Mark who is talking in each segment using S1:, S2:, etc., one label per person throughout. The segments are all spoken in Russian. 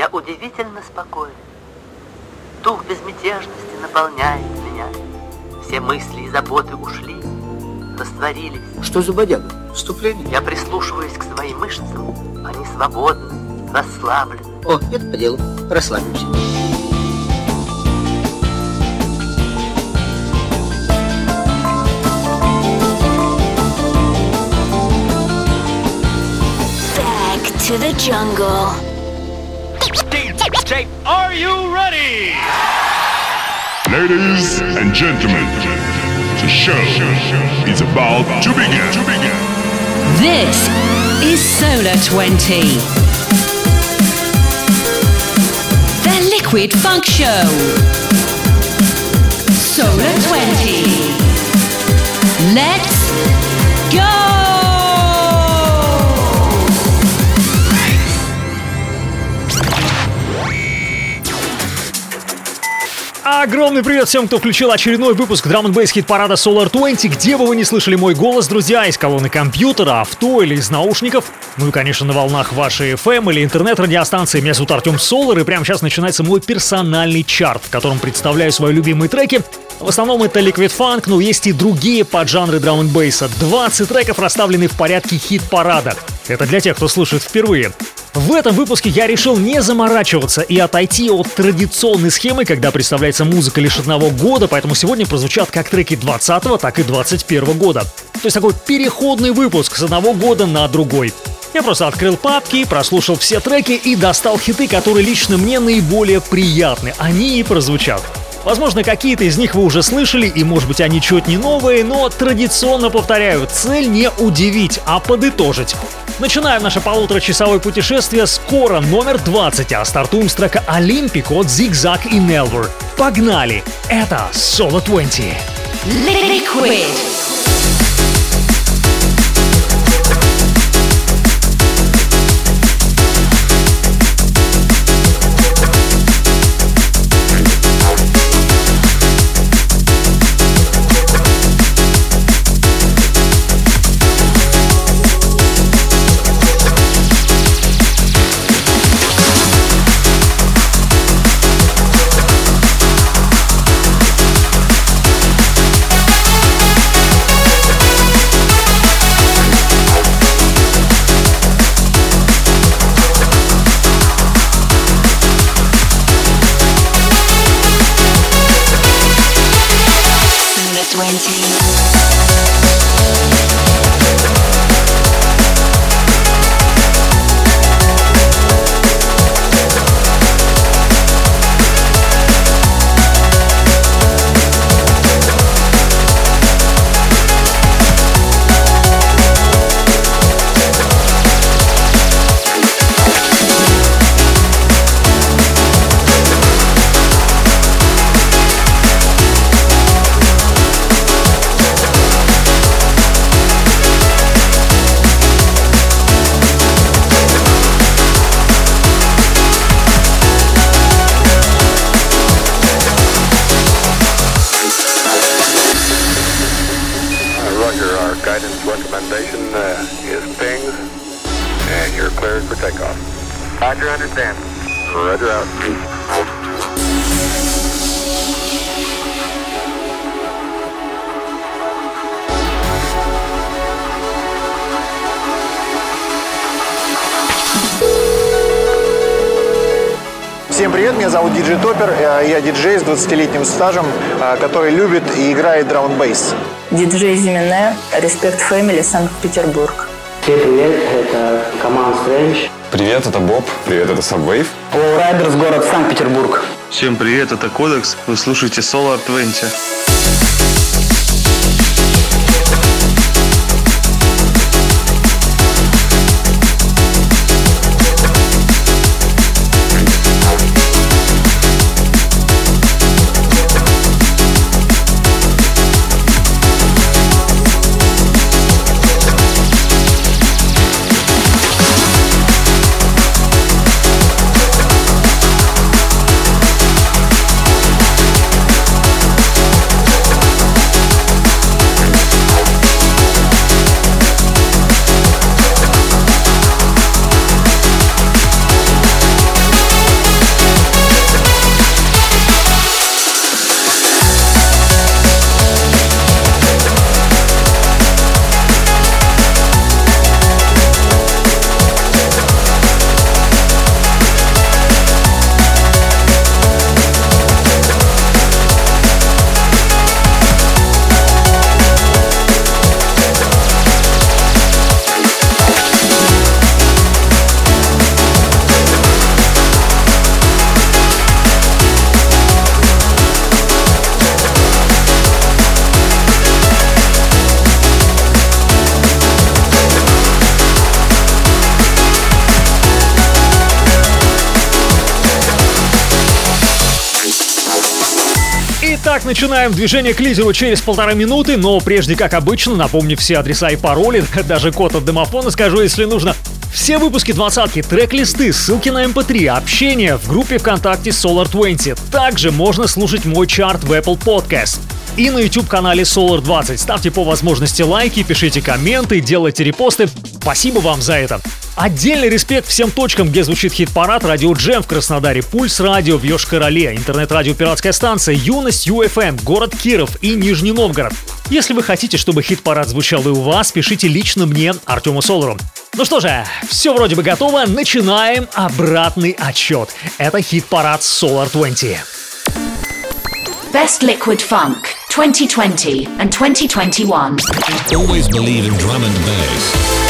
S1: Я удивительно спокоен. Дух безмятежности наполняет меня. Все мысли и заботы ушли, растворились.
S2: Что за бодяга? Вступление?
S1: Я прислушиваюсь к своим мышцам. Они свободны, расслаблены.
S2: О, это по делу. Расслабимся.
S3: Back to the jungle.
S4: DJ, are you ready?
S5: Ladies and gentlemen, the show is about to begin. To begin.
S6: This is Solar 20. The Liquid Funk Show. Solar 20. Let's go!
S7: Огромный привет всем, кто включил очередной выпуск Drum and Bass хит парада Solar 20. Где бы вы не слышали мой голос, друзья, из колонны компьютера, авто или из наушников, ну и, конечно, на волнах вашей FM или интернет-радиостанции. Меня зовут Артем Солар, и прямо сейчас начинается мой персональный чарт, в котором представляю свои любимые треки. В основном это Liquid Funk, но есть и другие поджанры драм н бейса. 20 треков расставлены в порядке хит-парада. Это для тех, кто слушает впервые. В этом выпуске я решил не заморачиваться и отойти от традиционной схемы, когда представляется музыка лишь одного года, поэтому сегодня прозвучат как треки 20 так и 21 года. То есть такой переходный выпуск с одного года на другой. Я просто открыл папки, прослушал все треки и достал хиты, которые лично мне наиболее приятны. Они и прозвучат. Возможно, какие-то из них вы уже слышали, и может быть они чуть не новые, но традиционно повторяю, цель не удивить, а подытожить. Начинаем наше полуторачасовое путешествие скоро, номер 20, а стартуем с трека «Олимпик» от Zigzag и Nelver. Погнали! Это Solo 20.
S6: Liquid.
S8: Диджей с 20-летним стажем, э, который любит и играет драм бейс
S9: Диджей Зимене, Респект Фэмили, Санкт-Петербург.
S10: Всем привет, это Команд Стрэндж.
S11: Привет, это Боб. Привет, это Subwave.
S10: Райдерс, город Санкт-Петербург.
S12: Всем привет, это Кодекс. Вы слушаете Solar 20.
S7: Начинаем движение к лидеру через полтора минуты, но прежде, как обычно, напомню все адреса и пароли, даже код от домофона скажу, если нужно. Все выпуски двадцатки, трек-листы, ссылки на mp3, эм общение в группе ВКонтакте Solar 20. Также можно слушать мой чарт в Apple Podcast. И на YouTube-канале Solar 20. Ставьте по возможности лайки, пишите комменты, делайте репосты. Спасибо вам за это. Отдельный респект всем точкам, где звучит хит-парад, радио Джем в Краснодаре, Пульс радио в Йошкар-Оле, интернет-радио Пиратская станция, Юность ЮФМ, город Киров и Нижний Новгород. Если вы хотите, чтобы хит-парад звучал и у вас, пишите лично мне, Артему Солару. Ну что же, все вроде бы готово, начинаем обратный отчет. Это хит-парад Solar 20.
S3: Best Liquid Funk 2020 and 2021.
S13: Always believe in drum and bass.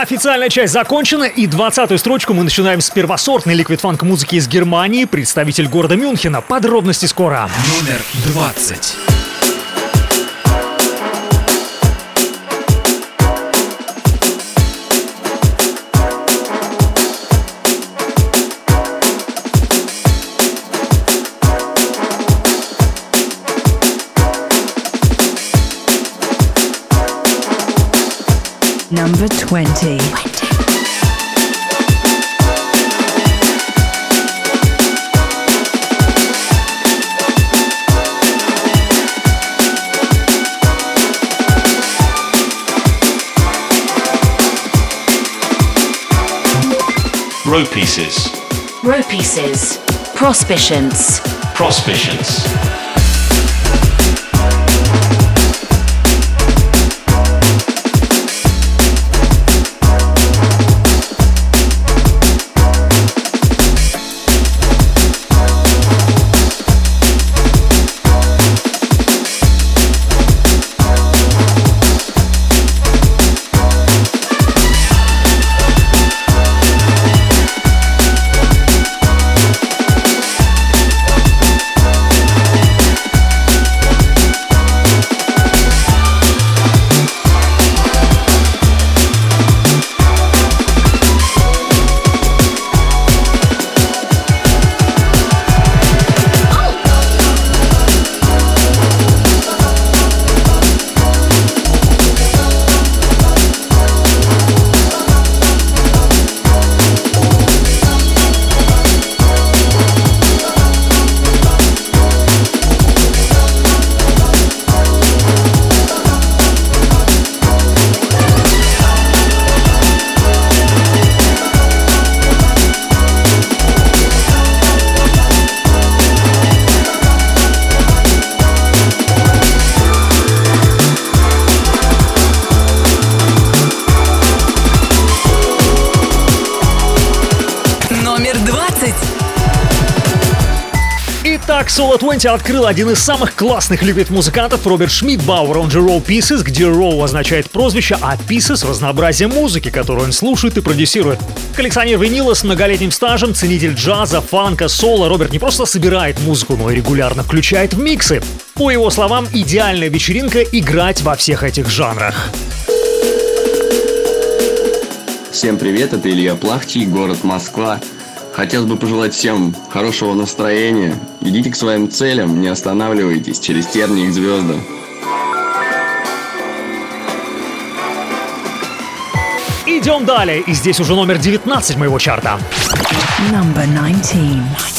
S7: Официальная часть закончена, и 20-ю строчку мы начинаем с первосортной ликвид-фанк музыки из Германии, представитель города Мюнхена. Подробности скоро.
S14: Номер 20.
S15: Number 20.
S13: Row pieces.
S3: Row pieces. Prospicions.
S13: Prospicions.
S7: Solo 20 открыл один из самых классных ликвид-музыкантов Роберт Шмидбауэр, он же Row Pieces, где Row означает прозвище, а Pieces — разнообразие музыки, которую он слушает и продюсирует. Коллекционер винила с многолетним стажем, ценитель джаза, фанка, соло, Роберт не просто собирает музыку, но и регулярно включает в миксы. По его словам, идеальная вечеринка — играть во всех этих жанрах.
S16: Всем привет, это Илья Плахчий, город Москва. Хотелось бы пожелать всем хорошего настроения. Идите к своим целям, не останавливайтесь, через тернии к звездам.
S7: Идем далее, и здесь уже номер 19 моего чарта.
S15: Number 19.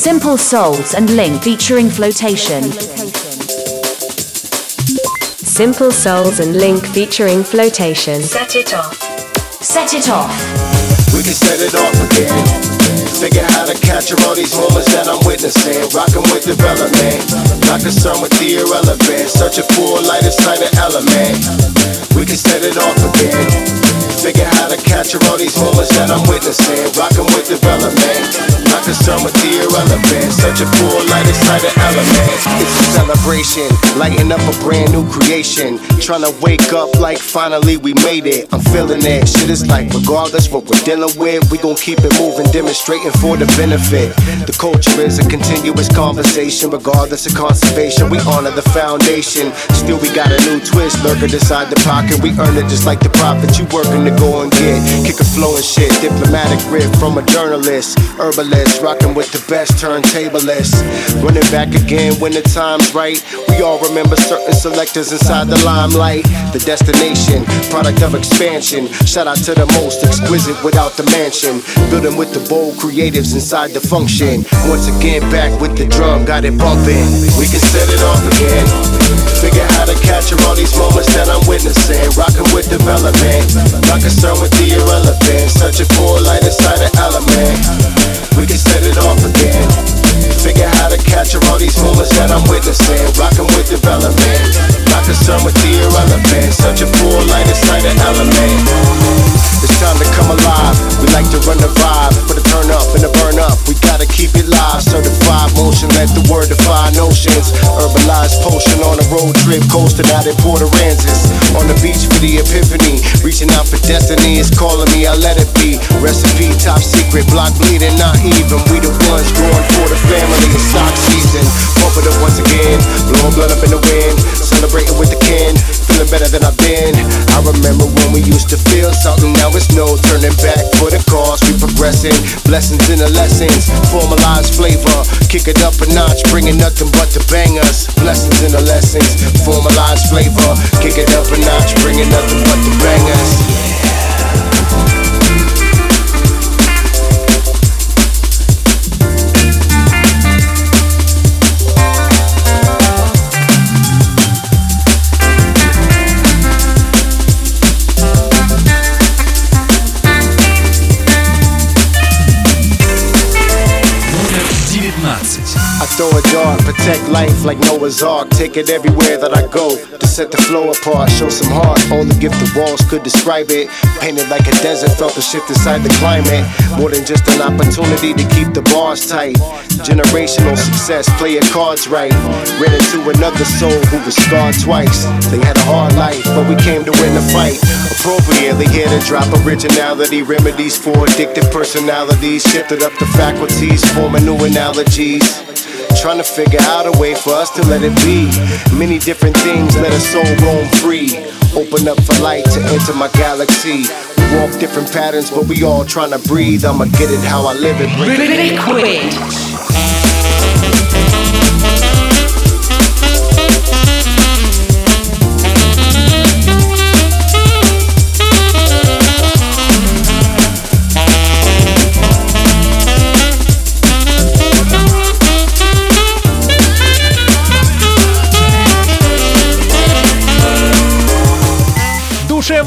S3: Simple Souls and Link featuring Flotation.
S14: Simple Souls and Link featuring Flotation.
S3: Set it off. Set it off.
S17: We can set it off again. Figure how to capture all these moments that I'm witnessing. Rockin' with development. Not concerned with the irrelevant. Searching for a lighter side of element. We can set it off again. Figure how to capture all these moments that I'm witnessing. Rockin' with development. Not concerned with the irrelevant. Searching for a lighter side of element. It's a celebration. Lighting up a brand new creation. Trying to wake up like finally we made it. I'm feeling it. Shit is like regardless what we're dealing with, we gon' keep it moving, demonstrating for the benefit. The culture is a continuous conversation, regardless of conservation. We honor the foundation. Still, we got a new twist lurking inside the pocket. We earn it just like the profit you working to go and get. Kick a flow and shit. Diplomatic riff from a journalist, herbalist, rocking with the best turntablist. Running back again when the time's right. We all remember certain selectors inside the limelight. The destination, product of expansion. Shout out to the most exquisite without the mansion. Building with the bold creatives inside the function. Once again, back with the drum, got it bumping. We can set it off again. Figure how to capture all these moments that I'm witnessing. Rocking with development. Concerned with the irrelevant. Searching for a light inside the element. We can set it off again. Figure how to capture all these moments that I'm witnessing. Rocking with development. Not concerned with the irrelevant. Such a light inside the element. It's time to come alive. We like to run the vibe. For the turn up and the burn up. We gotta keep it live. Certified motion. Let the word defy notions. Herbalized potion on a road trip. Coasting out in Port Aransas. On the beach for the epiphany. Reaching out for destiny. It's calling me. I let it be. Recipe top secret. Block bleeding. Not even. We the ones going for the family. It's stock season. Pump it once again. Blowing blood up in the wind. Celebrating with the kin. Feeling better than I've been. I remember when we used to feel something. Now it's no turning back for the cause. We progressing. Blessings in the lessons. Formalized flavor. Kick it up a notch. Bringing nothing but the bangers. Blessings in the lessons. Formalized flavor. Kick it up a notch. Bringing nothing but the bangers. A dart, protect life like Noah's Ark. Take it everywhere that I go to set the flow apart. Show some heart, only if the walls could describe it. Painted like a desert, felt the shift inside the climate. More than just an opportunity to keep the bars tight. Generational success, play your cards right. Ran into another soul who was scarred twice. They had a hard life, but we came to win the fight. Appropriately here to drop originality, remedies for addictive personalities. Shifted up the faculties, forming new analogies. Trying to figure out a way for us to let it be. Many different things let a soul roam free. Open up for light to enter my galaxy. We walk different patterns, but we all trying to breathe. I'ma get it how I live it.
S6: Liquid.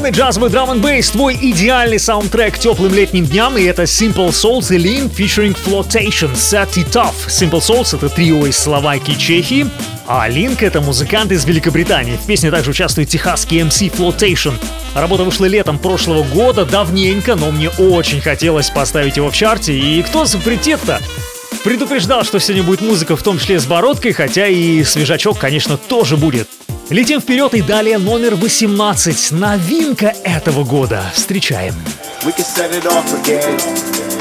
S7: Душевный джазовый драм н бейс твой идеальный саундтрек теплым летним дням, и это Simple Souls и Lean featuring Flotation Set It Off. Simple Souls — это трио из Словакии и Чехии, а Link — это музыкант из Великобритании. В песне также участвует техасский MC Flotation. Работа вышла летом прошлого года, давненько, но мне очень хотелось поставить его в чарте, и кто запретит-то? Предупреждал, что сегодня будет музыка, в том числе с бородкой, хотя и свежачок, конечно, тоже будет. Летим вперед и далее номер 18. Новинка этого года. Встречаем.
S17: We can set it off again.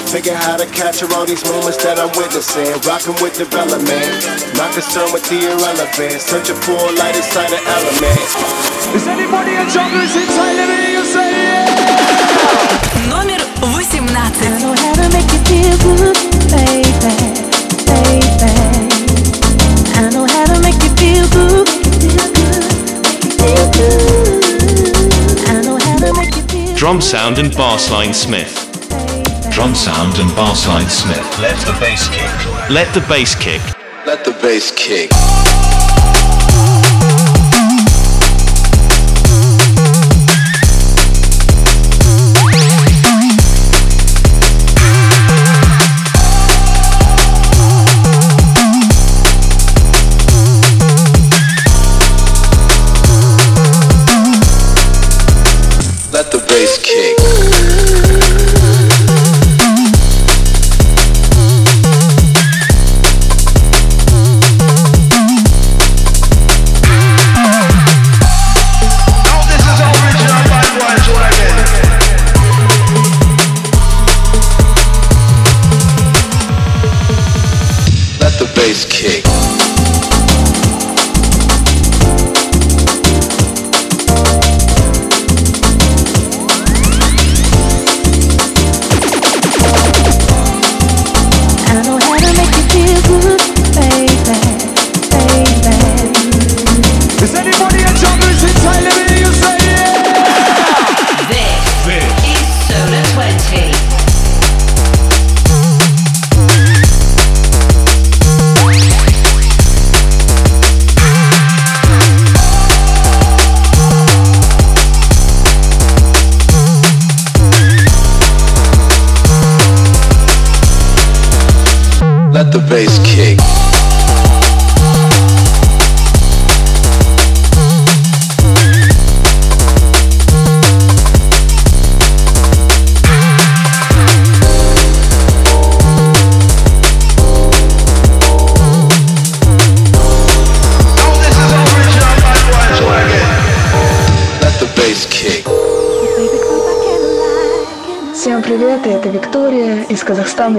S17: Figure how to capture all these moments that I'm witnessing. Rocking with development. Not concerned with the irrelevant. Searching for a light inside the element.
S4: Is anybody in junglers inside? Let me you say yeah!
S15: Номер 18.
S13: Drum sound and bassline Smith. Drum sound and bassline Smith. Let the bass kick. Let the bass kick.
S18: Let the bass kick.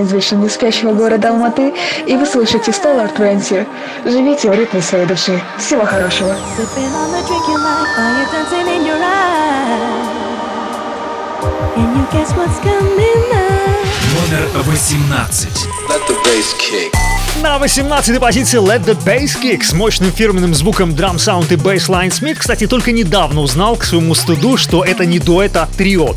S9: Казахстана, из вечно не спящего города Алматы, и вы слышите Stellar 20. Живите в ритме своей души. Всего хорошего.
S19: Номер 18.
S17: Let the bass kick.
S7: На 18-й позиции Let the Bass Kick с мощным фирменным звуком Drum Sound и Bassline Smith. Кстати, только недавно узнал к своему стыду, что это не дуэт, а трио.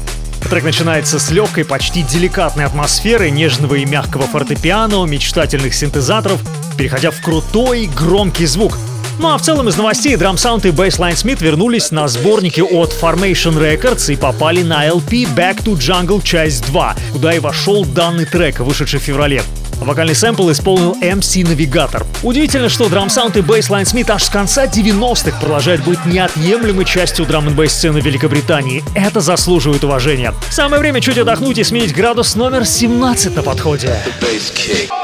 S7: Трек начинается с легкой, почти деликатной атмосферы, нежного и мягкого фортепиано, мечтательных синтезаторов, переходя в крутой, громкий звук. Ну а в целом из новостей Drum Sound и Bassline Smith вернулись на сборники от Formation Records и попали на LP Back to Jungle часть 2, куда и вошел данный трек, вышедший в феврале. Вокальный сэмпл исполнил MC Navigator. Удивительно, что Sound и Bassline Smith аж с конца 90-х продолжают быть неотъемлемой частью драм н сцены Великобритании. Это заслуживает уважения. Самое время чуть отдохнуть и сменить градус номер 17 на подходе.
S17: The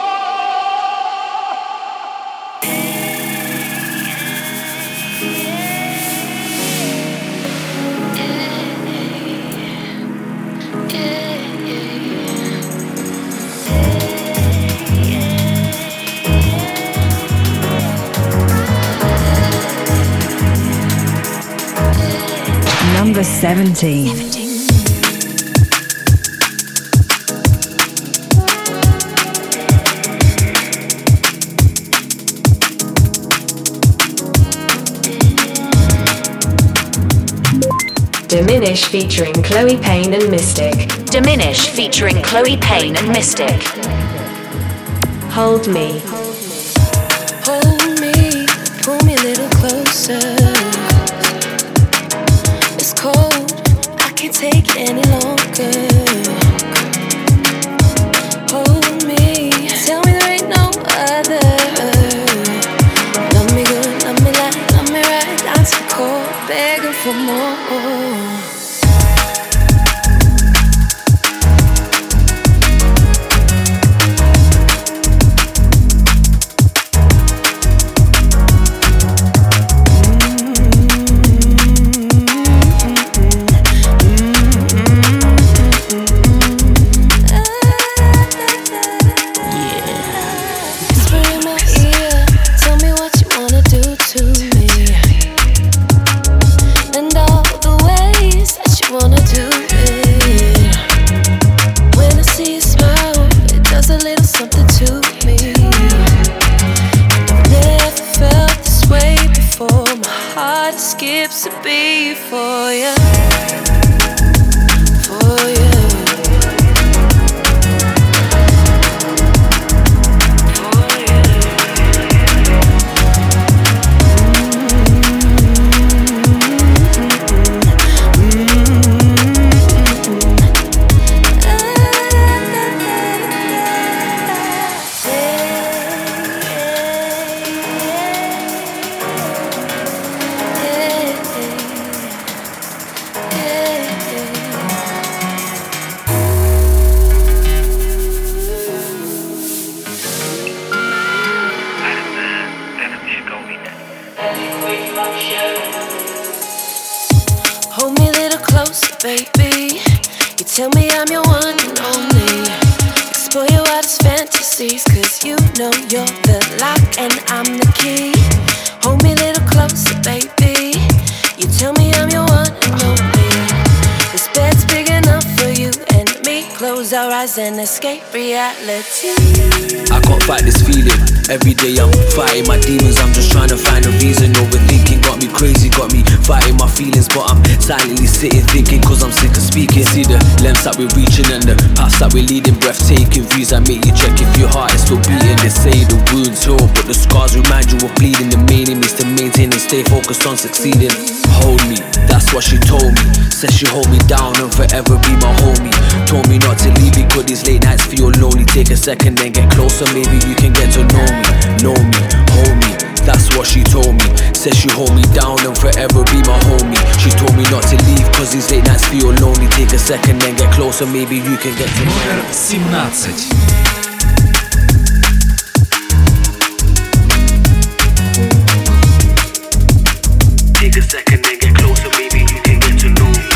S15: Number 17.
S14: Diminish featuring Chloe Payne and Mystic.
S3: Diminish featuring Chloe Payne and Mystic.
S14: Hold me.
S20: Hold me, pull me a little closer. Take any longer.
S19: on succeeding. Hold me, that's what she told me. Says she hold me down and forever be my homie. Told me not to leave because these late nights feel lonely. Take a second, then get closer. Maybe you can get to know me, know me, hold me. That's what she told me. Says she hold me down and forever be my homie. She told me not to leave cause these late nights feel lonely. Take a second, then get closer. Maybe you can get to know me. Take a second, then get closer. Maybe you can get to know me.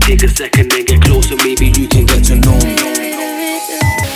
S19: Take a second, then get closer. Maybe you can get to know me.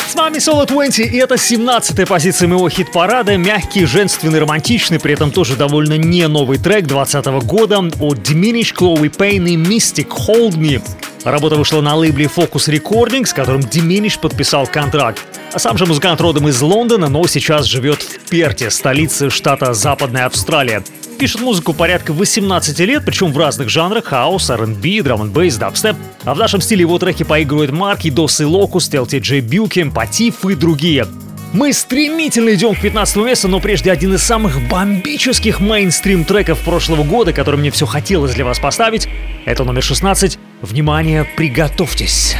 S7: С вами Solo 20, и это 17-я позиция моего хит-парада. Мягкий, женственный, романтичный, при этом тоже довольно не новый трек 20 года от Diminish, Chloe Payne и Mystic Hold Me. Работа вышла на лейбле Focus Recording, с которым Diminish подписал контракт. А сам же музыкант родом из Лондона, но сейчас живет в Перте, столице штата Западная Австралия. Пишет музыку порядка 18 лет, причем в разных жанрах – хаос, R&B, драм н бейс, дабстеп. А в нашем стиле его треки поигрывают Марки, Досы Локус, LTJ Бьюки, Патиф и другие. Мы стремительно идем к 15 месту, но прежде один из самых бомбических мейнстрим треков прошлого года, который мне все хотелось для вас поставить. Это номер 16. Внимание, приготовьтесь.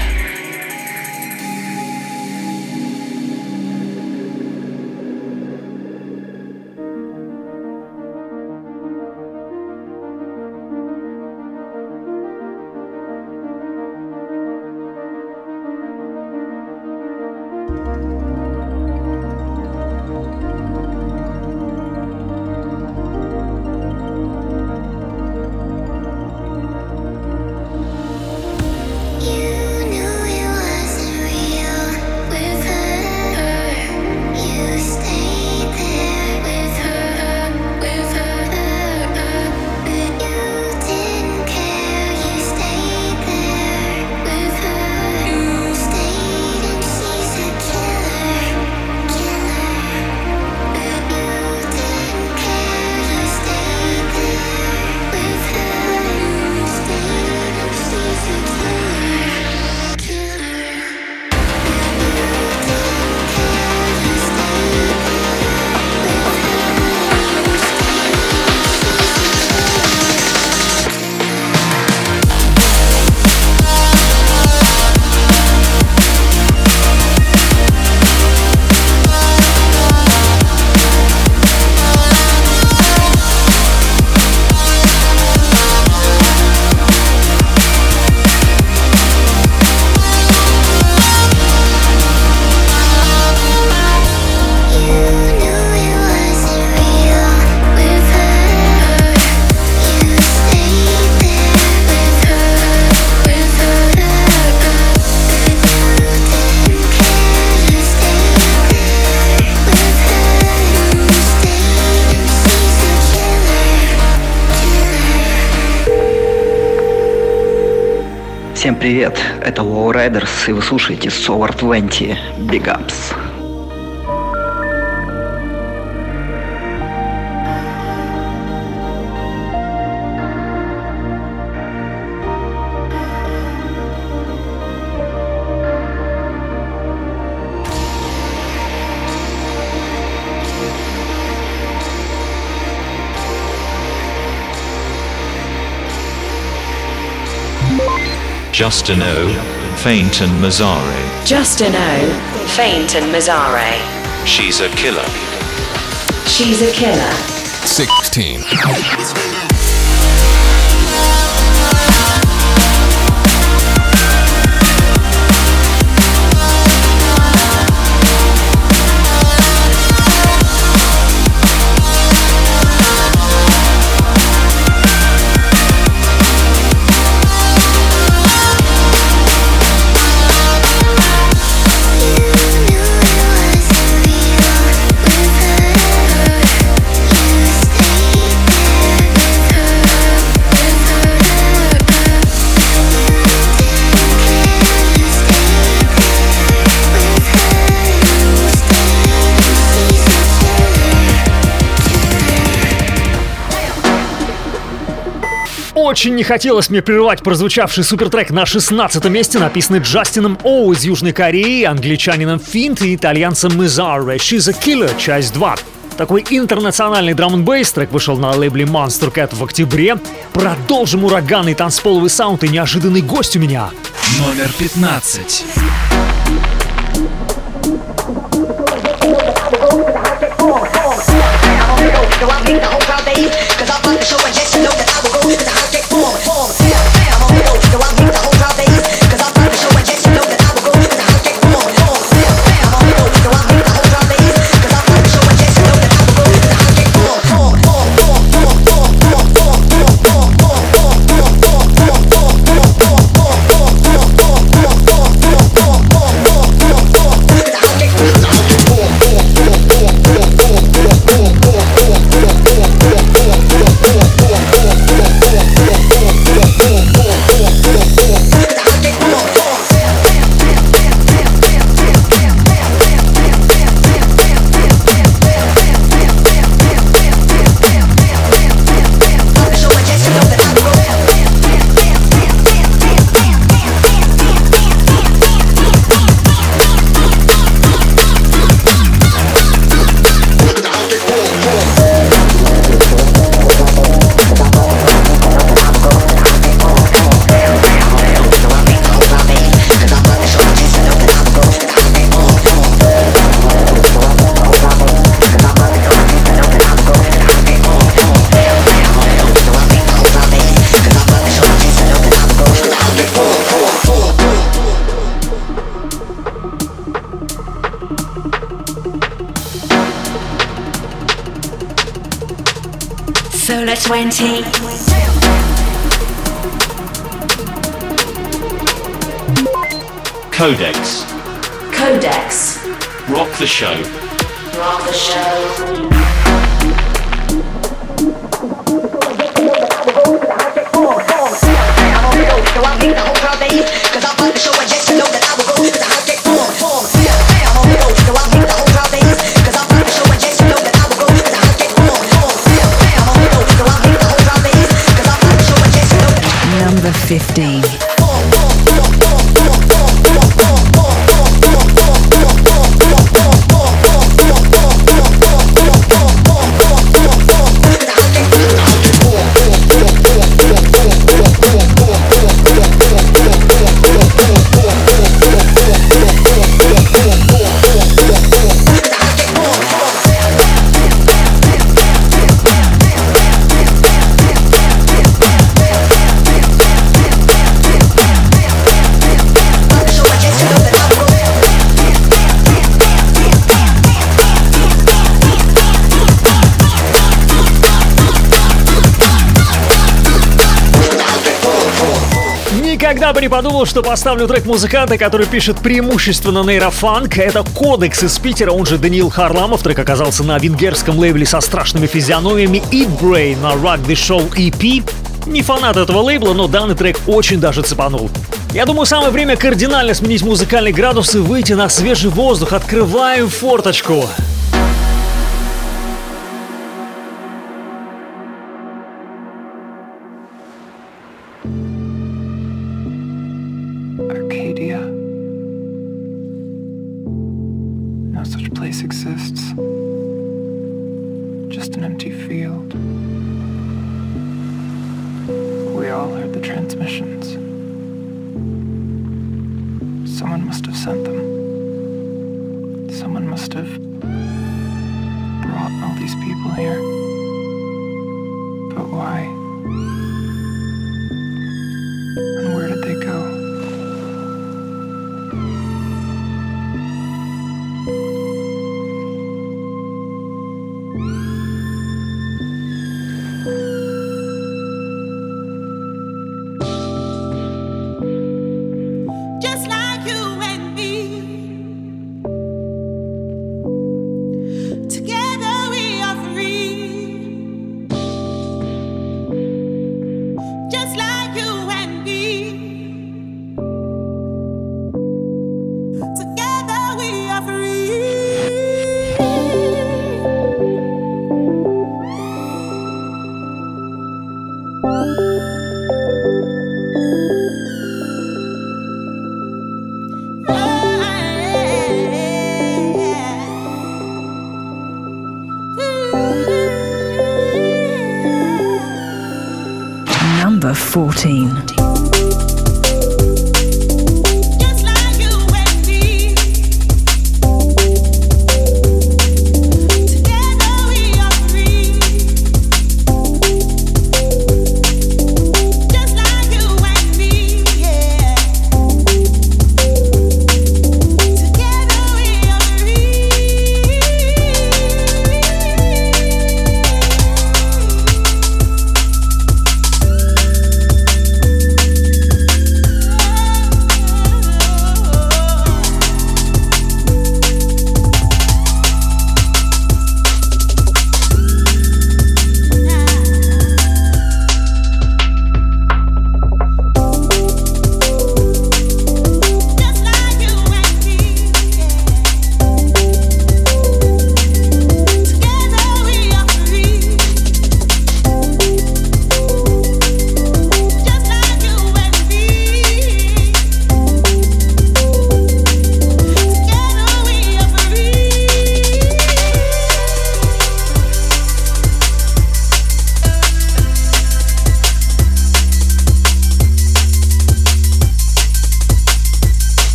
S2: Всем привет, это Low Riders, и вы слушаете Solar 20 Big Ups.
S13: Justin O, Faint and Mazzare.
S3: Justin O, Faint and Mazzare.
S13: She's a killer.
S3: She's a killer.
S21: 16.
S7: Очень не хотелось мне прерывать прозвучавший супертрек на 16 месте, написанный Джастином Оу из Южной Кореи, англичанином Финт и итальянцем Мизарре «She's a Killer», часть 2. Такой интернациональный драм н трек вышел на лейбле Monster Cat в октябре. Продолжим ураганный танцполовый саунд и неожиданный гость у меня.
S22: Номер 15.
S23: So I make the whole crowd bathe Cause I'm about to show a yes, you know that I will go to the house
S3: 20.
S13: Codex.
S3: Codex.
S13: Rock the show.
S3: Rock the show.
S7: Бы не подумал, что поставлю трек музыканта, который пишет преимущественно нейрофанк. Это Кодекс из Питера, он же Даниил Харламов. Трек оказался на венгерском лейбле со страшными физиономиями Eat Brain на Rock the Show EP. Не фанат этого лейбла, но данный трек очень даже цепанул. Я думаю, самое время кардинально сменить музыкальный градус и выйти на свежий воздух. Открываем форточку.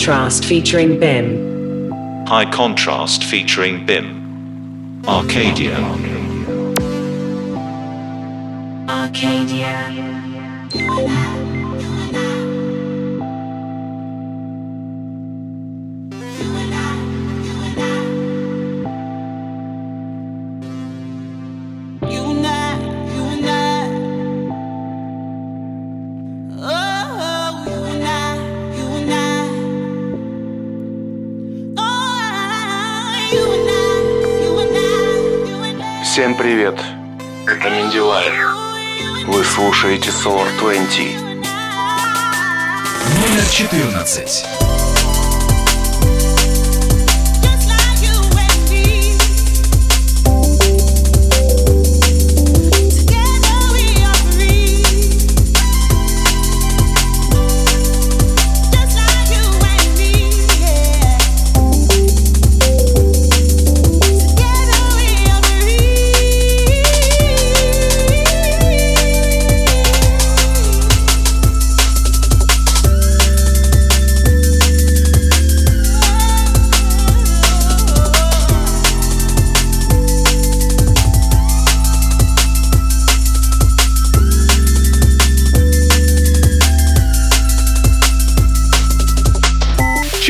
S24: Contrast featuring BIM.
S13: High Contrast featuring BIM. Arcadia.
S25: Привет! Это Миндилай. Вы слушаете Solar 20.
S22: Номер 14.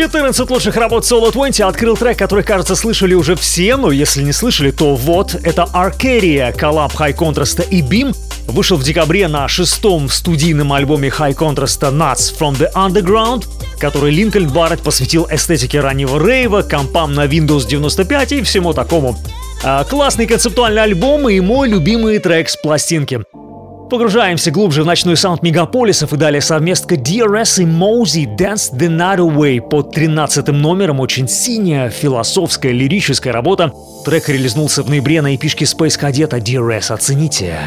S7: Четырнадцать лучших работ Solar 20 открыл трек, который, кажется, слышали уже все, но если не слышали, то вот, это Arcadia, коллаб High Contrast и Beam, вышел в декабре на шестом студийном альбоме High Contrast Notes from the Underground, который Линкольн Барретт посвятил эстетике раннего рейва, компам на Windows 95 и всему такому. А, классный концептуальный альбом и мой любимый трек с пластинки. Погружаемся глубже в ночной саунд мегаполисов и далее совместка DRS и Mozey Dance the Night Away под 13 номером. Очень сильная, философская, лирическая работа. Трек релизнулся в ноябре на эпишке Space Cadet DRS. Оцените.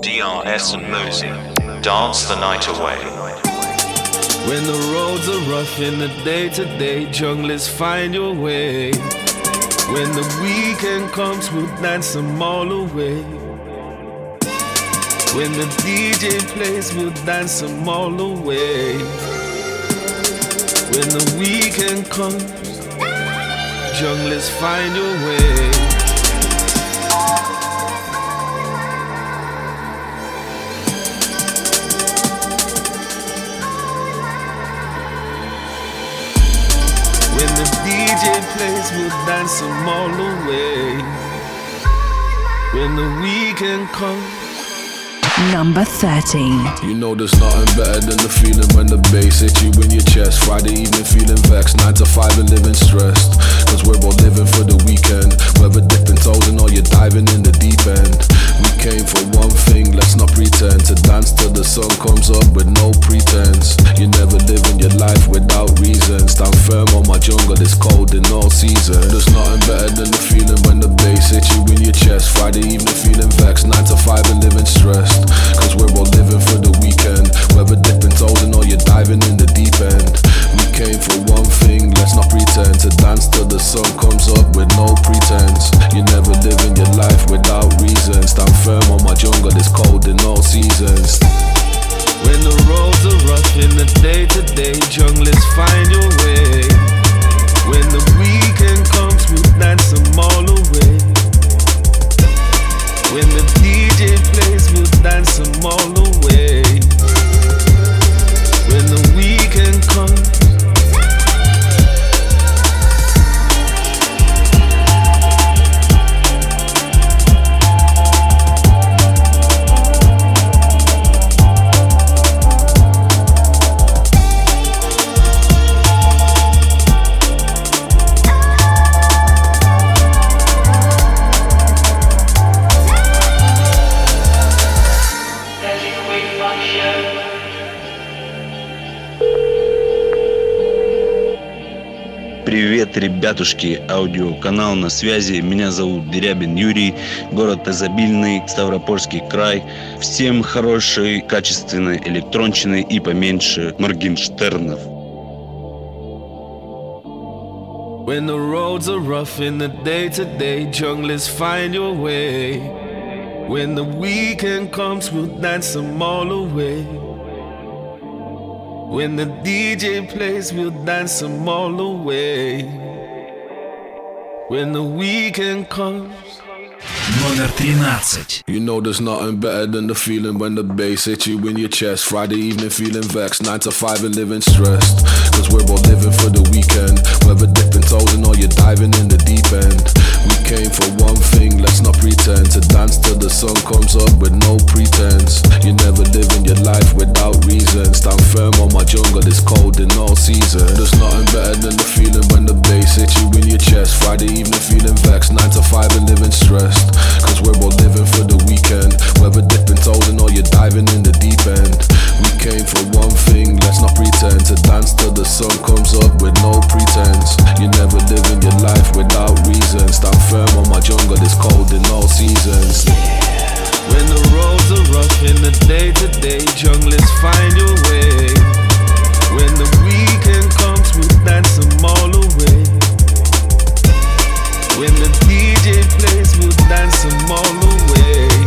S13: DRS and Mosey. Dance the night away.
S26: When the roads are rough in the day to day, junglers find your way. When the weekend comes, we'll dance them all away. When the DJ plays, we'll dance them all away. When the weekend comes, junglers find your way. DJ plays, we'll dance them all away. When the weekend comes.
S15: Number 13.
S26: You know there's nothing better than the feeling when the bass hits you in your chest. Friday evening feeling vexed, 9 to 5 and living stressed. Cause we're all living for the weekend. Whether dipping toes in or you're diving in the deep end. We came for one thing, let's not pretend. To dance till the sun comes up with no pretense. You're never living your life without reason. Stand firm on my jungle, it's cold in all season. There's nothing better than the feeling when the bass hits you in your chest. Friday evening feeling vexed, 9 to 5 and living stressed. Cause we're all living for the weekend. Whether dipping toes in or you're diving in the deep end. We came for one thing, let's not pretend to dance till the sun comes up with no pretense. You're never living your life without reason. Stand firm on my jungle, it's cold in all seasons.
S27: When the roads are rough in the day to day, junglers find your way. When the weekend comes, we'll dance them all away. When the DJ plays, we'll dance them all away. When the weekend comes.
S28: Привет, ребятушки, аудиоканал на связи. Меня зовут Дерябин Юрий, город изобильный, Ставропольский край. Всем хорошей, качественной электронщины и поменьше Моргенштернов.
S27: When the roads are rough in the day to day, junglers find your way. When the weekend comes, we'll dance them all away. When the DJ plays, we'll dance them all away. When the weekend comes.
S22: Номер 13.
S26: You know there's nothing better than the feeling when the bass hits you in your chest. Friday evening feeling vexed, 9 to 5 and living stressed. Cause we're all living for the weekend. Whether dipping toes in or you're diving in the deep end. We came for one thing, let's not pretend. To dance till the sun comes up with no pretense. You never living your life without reason. Stand firm on my jungle, it's cold in all season. There's nothing better than the feeling when the bass hits you in your chest. Friday evening feeling vexed, 9 to 5 and living stressed. Cause we're all living for the weekend. Whether dipping toes in or you're diving in the deep end. We came for one thing, let's not pretend. To dance till the sun comes up with no pretense. You're never living your life without reason. Stand firm on my jungle, it's cold in all seasons.
S27: When the roads are rough in the day to day, junglers find your way. When the weekend comes, we'll dance them all away. When the DJ plays, we'll dance them all away.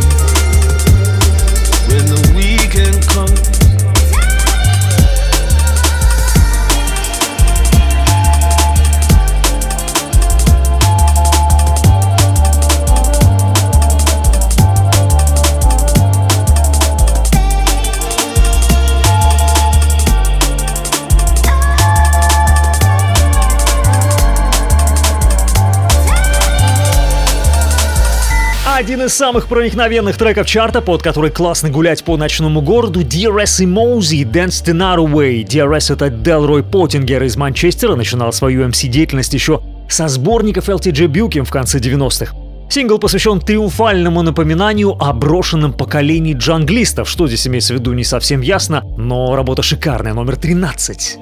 S7: Один из самых проникновенных треков чарта, под который классно гулять по ночному городу, DRS и Моузи, Dance the Night Away. DRS — это Делрой Поттингер из Манчестера, начинал свою MC-деятельность еще со сборников LTJ Бюкин в конце 90-х. Сингл посвящен триумфальному напоминанию о брошенном поколении джанглистов. Что здесь имеется в виду, не совсем ясно, но работа шикарная, номер 13.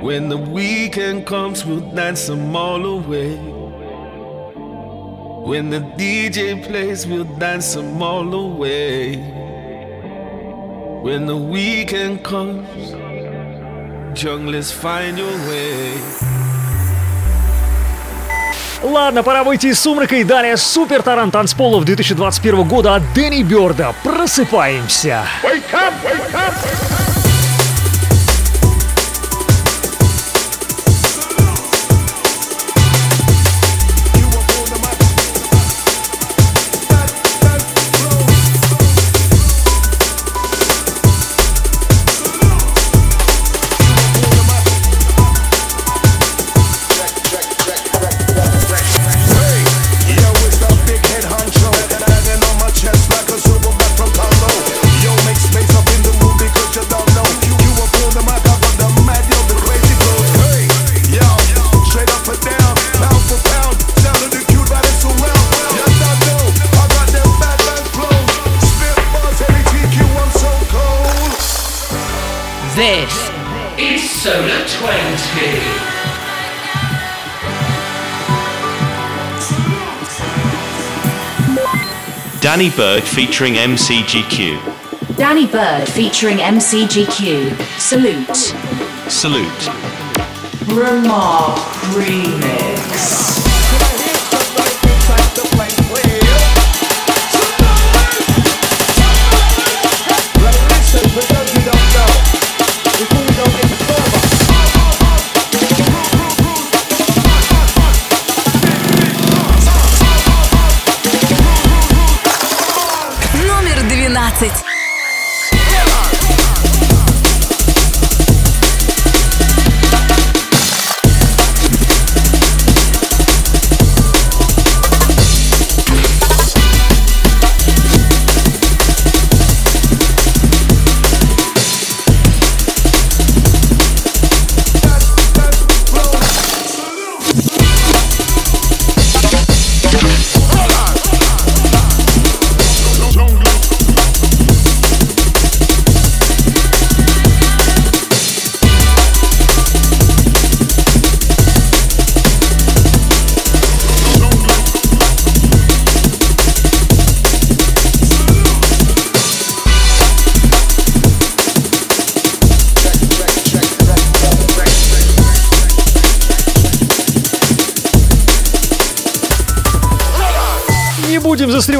S27: When the weekend comes, we'll dance them all away. When the DJ plays, we'll dance them all away. When the weekend comes, junglers find your way.
S7: Ладно, пора выйти из сумрака и далее супер таран танцполов 2021 года от Дэнни Бёрда. Просыпаемся!
S4: Wake up, wake up!
S17: Yo, This is Solar 20.
S13: Danny Bird featuring MCGQ.
S17: Danny Bird featuring MCGQ. Salute.
S13: Salute.
S17: Remark Remix.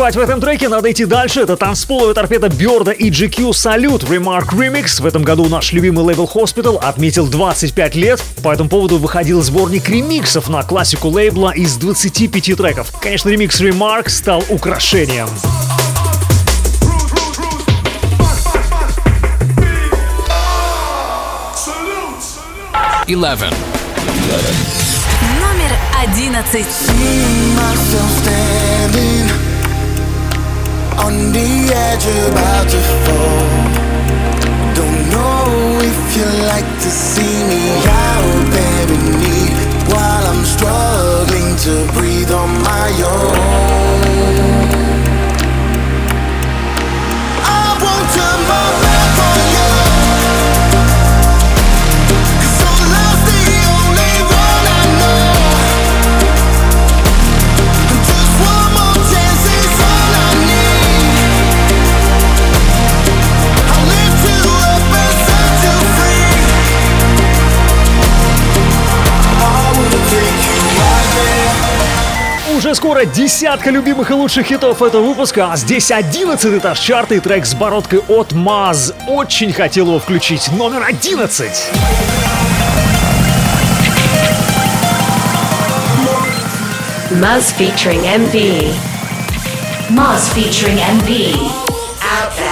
S7: Застревать в этом треке, надо идти дальше. Это танцполовая торпеда Бёрда и GQ Салют Remark Remix. В этом году наш любимый лейбл Hospital отметил 25 лет. По этому поводу выходил сборник ремиксов на классику лейбла из 25 треков. Конечно, ремикс Remark стал украшением.
S29: Eleven.
S30: Номер одиннадцать.
S31: On the edge about to fall. Don't know if you like to see me out there in need while I'm struggling to breathe on my own.
S7: Скоро десятка любимых и лучших хитов этого выпуска, а здесь одиннадцатый этаж чарта и трек с бородкой от Маз. Очень хотел его включить. Номер одиннадцать.
S24: Muzz featuring MV.
S17: Mars featuring MV. Out there.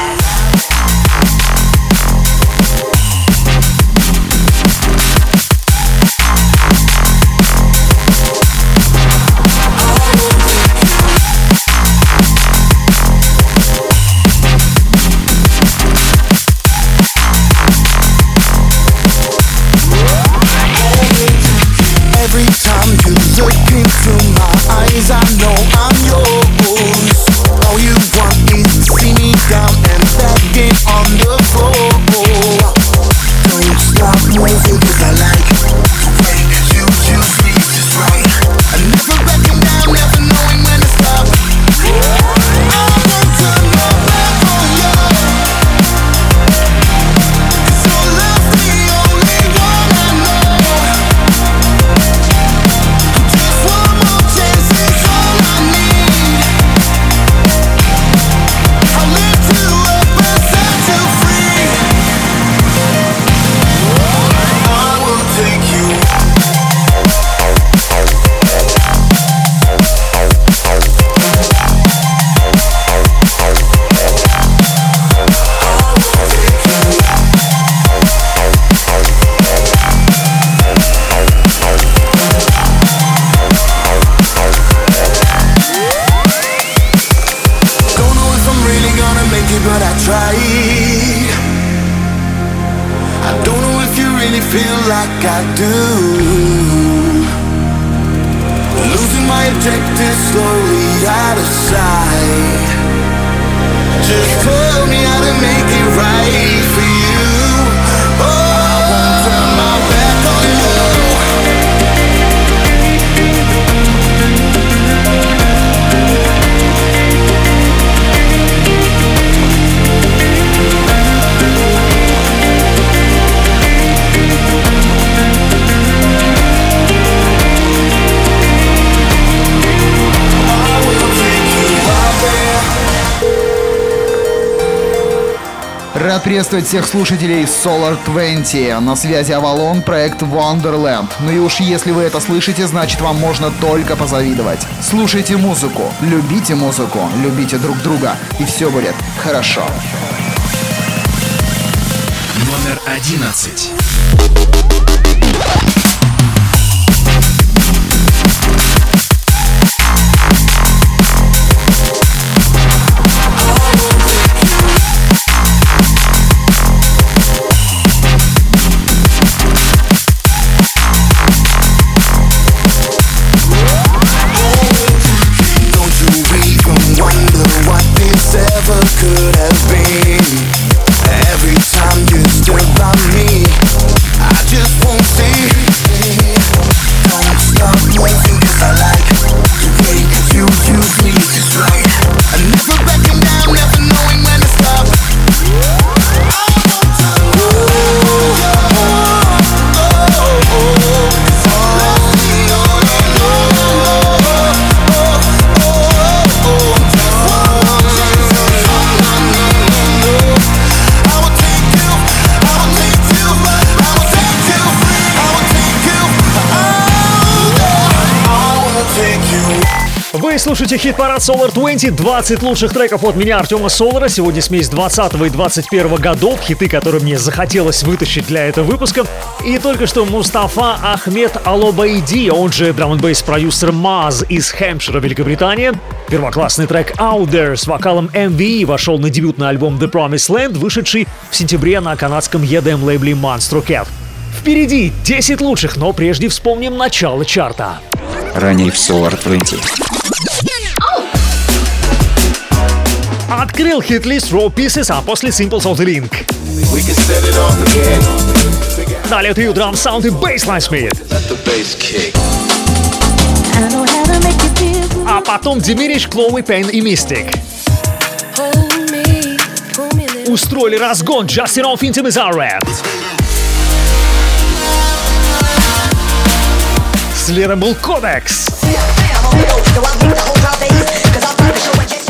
S32: Приветствовать всех слушателей Solar 20. На связи Avalon, проект Wonderland. Ну и уж если вы это слышите, значит вам можно только позавидовать. Слушайте музыку, любите музыку, любите друг друга, и все будет хорошо.
S17: Номер одиннадцать.
S7: Вы слушаете хит-парад Solar 20, 20 лучших треков от меня, Артема Солара. Сегодня смесь 20 и 21 годов, хиты, которые мне захотелось вытащить для этого выпуска. И только что Мустафа Ахмед Алобайди, он же драм бейс продюсер Маз из Хэмпшира, Великобритания. Первоклассный трек Out There с вокалом MV вошел на дебютный альбом The Promised Land, вышедший в сентябре на канадском EDM лейбле Monstro Cat. Впереди 10 лучших, но прежде вспомним начало чарта.
S33: Ранее в Solar 20.
S7: Открыл хит-лист Raw Pieces, а после Simples of the Link.
S9: We can set it off again.
S7: Далее трио драм саунд и бейслайн Смит.
S9: Let the bass kick.
S7: А потом Diminish, Chloe Payne и Mystic. Устроили разгон Justin Off Intim и Zareb. Следом был Кодекс.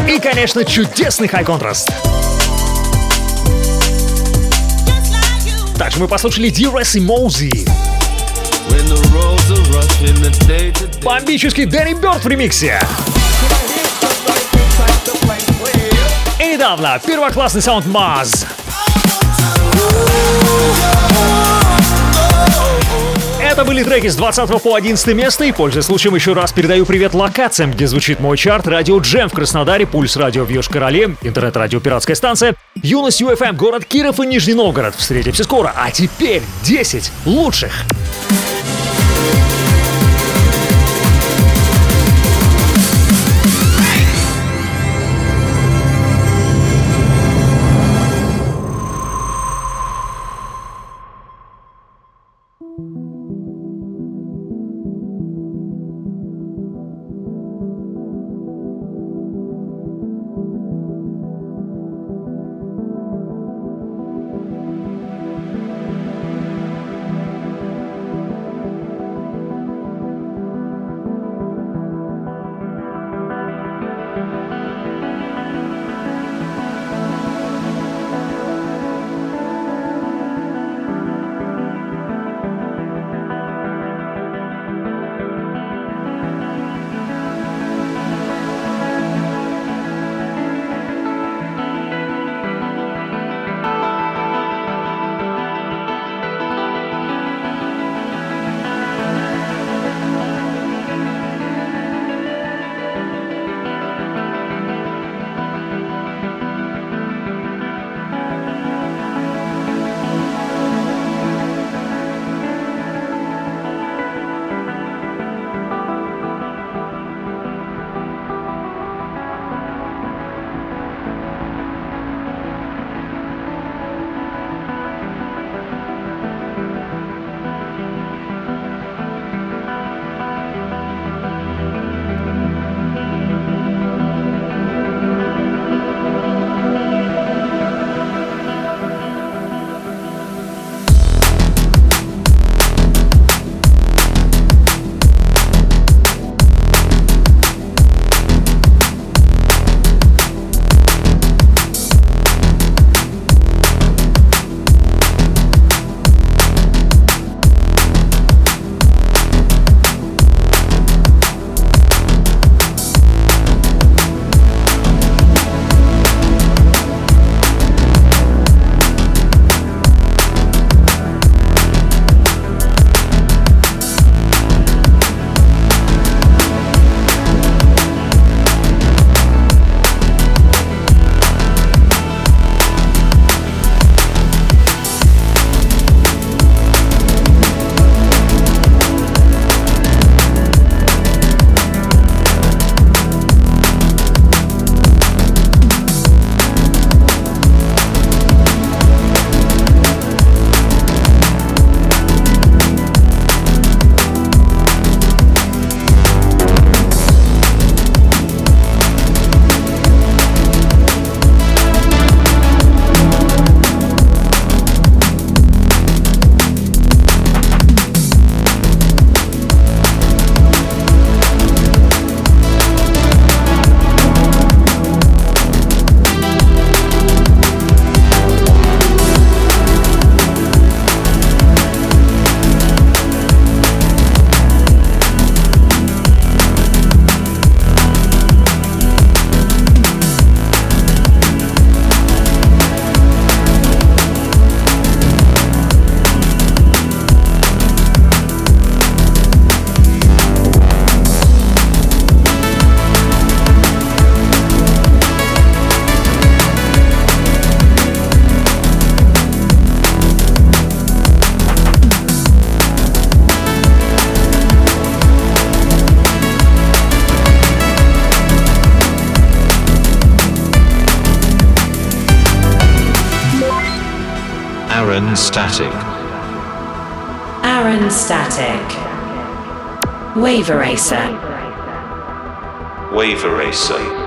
S7: И, конечно, чудесный хай контраст. Также мы послушали Дирес и Моузи. Бомбический Дэнни Бёрд в ремиксе. И недавно первоклассный саунд Маз. Это были треки с 20 по 11 место, и, пользуясь случаем, еще раз передаю привет локациям, где звучит мой чарт, радио Джем в Краснодаре, Пульс радио в Йошкар-Оле, интернет-радио Пиратская станция, Юность ЮФМ, город Киров и Нижний Новгород. Встретимся скоро, а теперь 10 лучших.
S13: Aaron Static.
S24: Aaron Static. Wave Eraser.
S13: Wave Eraser.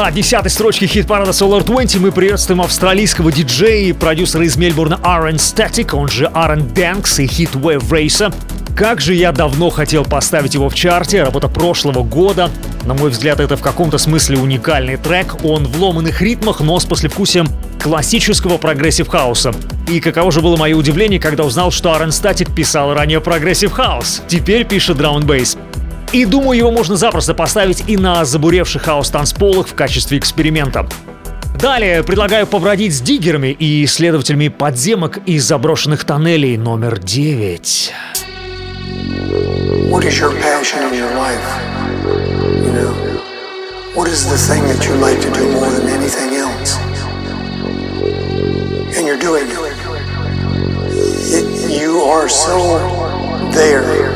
S7: На десятой строчке хит-парада Solar 20 мы приветствуем австралийского диджея и продюсера из Мельбурна Aaron Static, он же Aaron Banks и хит Wave Racer. Как же я давно хотел поставить его в чарте, работа прошлого года. На мой взгляд, это в каком-то смысле уникальный трек. Он в ломаных ритмах, но с послевкусием классического прогрессив хауса. И каково же было мое удивление, когда узнал, что Aaron Static писал ранее прогрессив хаус. Теперь пишет драм бейс. И думаю, его можно запросто поставить и на забуревших хаус-танцполах в качестве эксперимента. Далее предлагаю побродить с диггерами и исследователями подземок и заброшенных тоннелей номер 9.
S34: What is your passion in your life? You know, what is the thing that you like to do more than anything else? And you're doing it you are so there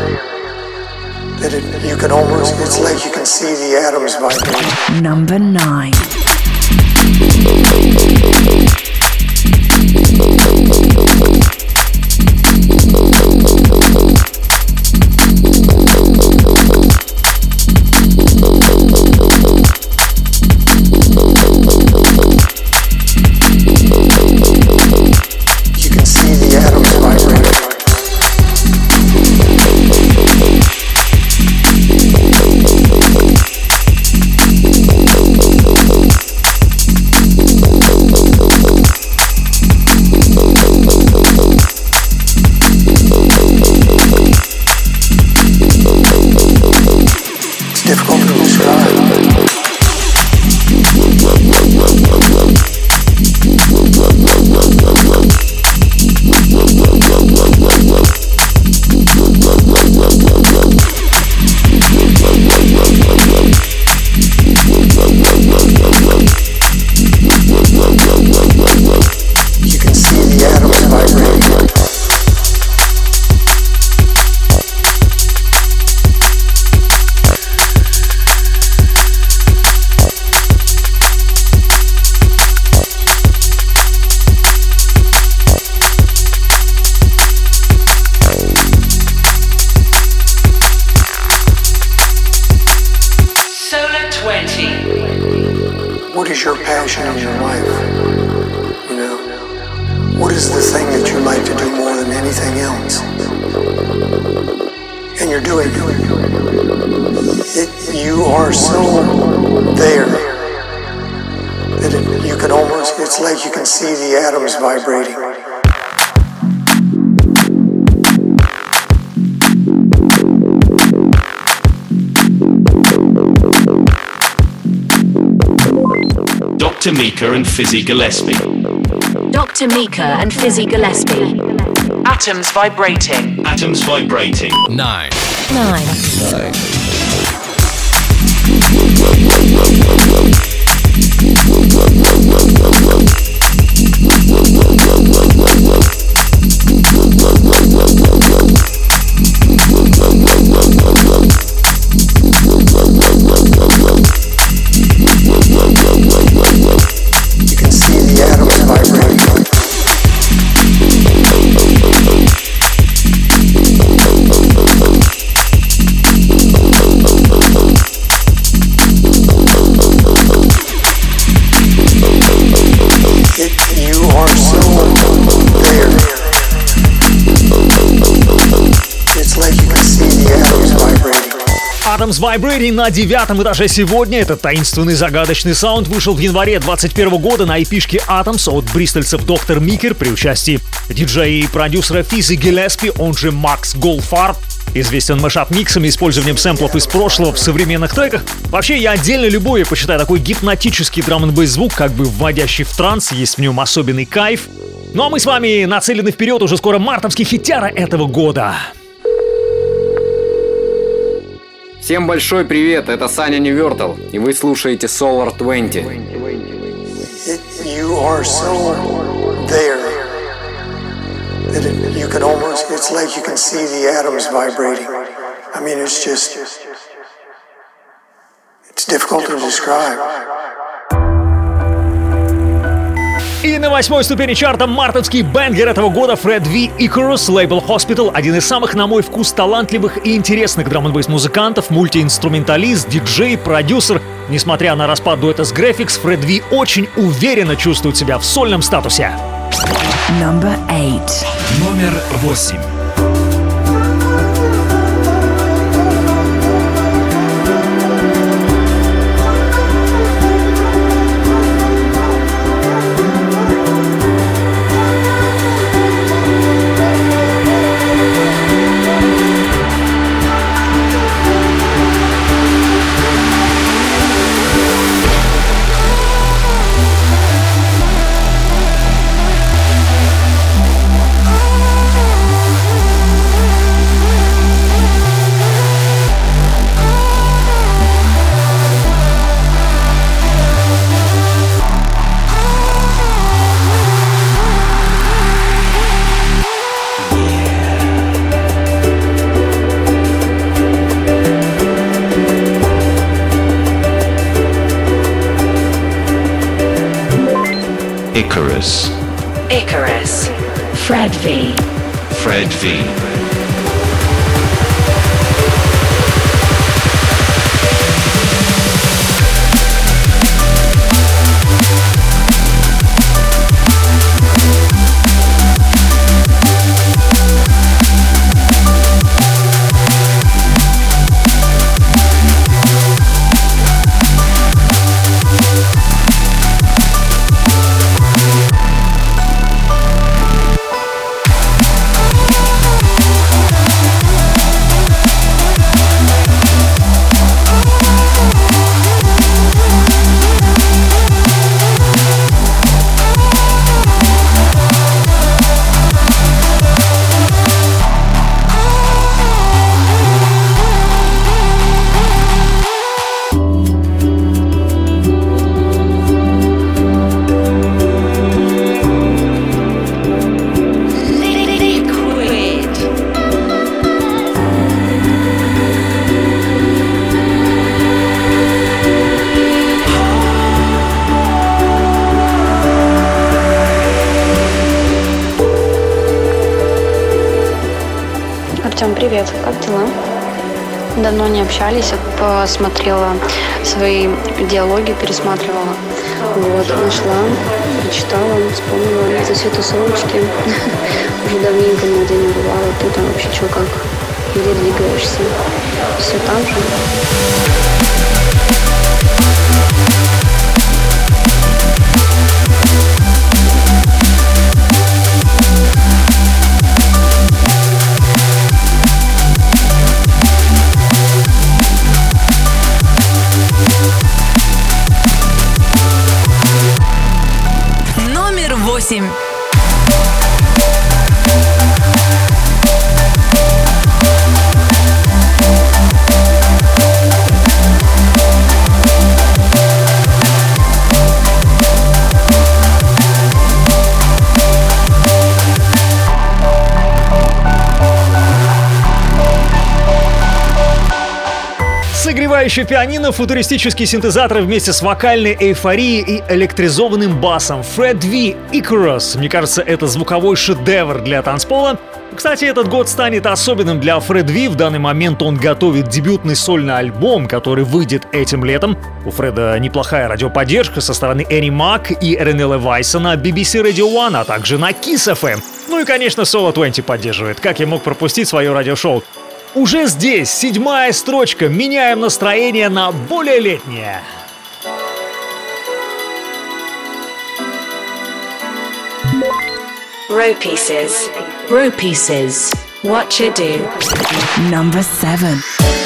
S34: that it, you can almost, it's like you can see the atoms vibrating.
S15: Number nine.
S13: Gillespie.
S3: Dr. Mika and Fizzy Gillespie.
S24: Atoms vibrating.
S13: Atoms vibrating.
S22: Nine.
S3: Nine.
S34: You Atoms
S7: Vibrating на девятом этаже сегодня. Этот таинственный загадочный саунд вышел в январе 21 года на эпишке Atoms от бристольцев Dr Meaker при участии диджея и продюсера Fizzy Gillespie, он же Макс Голфарб. Известен мэшап миксами, использованием сэмплов из прошлого в современных треках. Вообще, я отдельно люблю, я почитаю такой гипнотический драм н звук, как бы вводящий в транс, есть в нем особенный кайф. Ну а мы с вами нацелены вперед, уже скоро мартовский хитяра этого года.
S35: Всем большой привет, это Саня Невертл, и вы слушаете Solar 20.
S34: You are so there that it, you can almost, it's difficult to describe.
S7: И на восьмой ступени чарта мартовский бенгер этого года Фред Ви Icarus, лейбл Hospital, один из самых, на мой вкус, талантливых и интересных драм н музыкантов, мультиинструменталист, диджей, продюсер. Несмотря на распад дуэта с Graphics, Фред Ви очень уверенно чувствует себя в сольном статусе.
S15: Number eight.
S22: Номер восемь.
S13: Icarus.
S24: Icarus.
S3: Fred V.
S13: Fred V.
S36: Давно не общались, посмотрела свои диалоги, пересматривала. Вот, нашла, прочитала, вспомнила за все тусовочки. Уже давненько нигде не бывала. Ты там вообще что, как? Где двигаешься? Все там же?
S37: 7.
S7: Потрясающее пианино, футуристические синтезаторы вместе с вокальной эйфорией и электризованным басом. Фред Ви Икорос. Мне кажется, это звуковой шедевр для танцпола. Кстати, этот год станет особенным для Фред Ви. В данный момент он готовит дебютный сольный альбом, который выйдет этим летом. У Фреда неплохая радиоподдержка со стороны Энни Мак и Рене Левайса на BBC Radio One, а также на Kiss FM. Ну и, конечно, Solo 20 поддерживает. Как я мог пропустить свое радиошоу? Уже здесь седьмая строчка. Меняем настроение на более летнее.
S24: Row pieces. Row pieces. What you do.
S15: Number 7.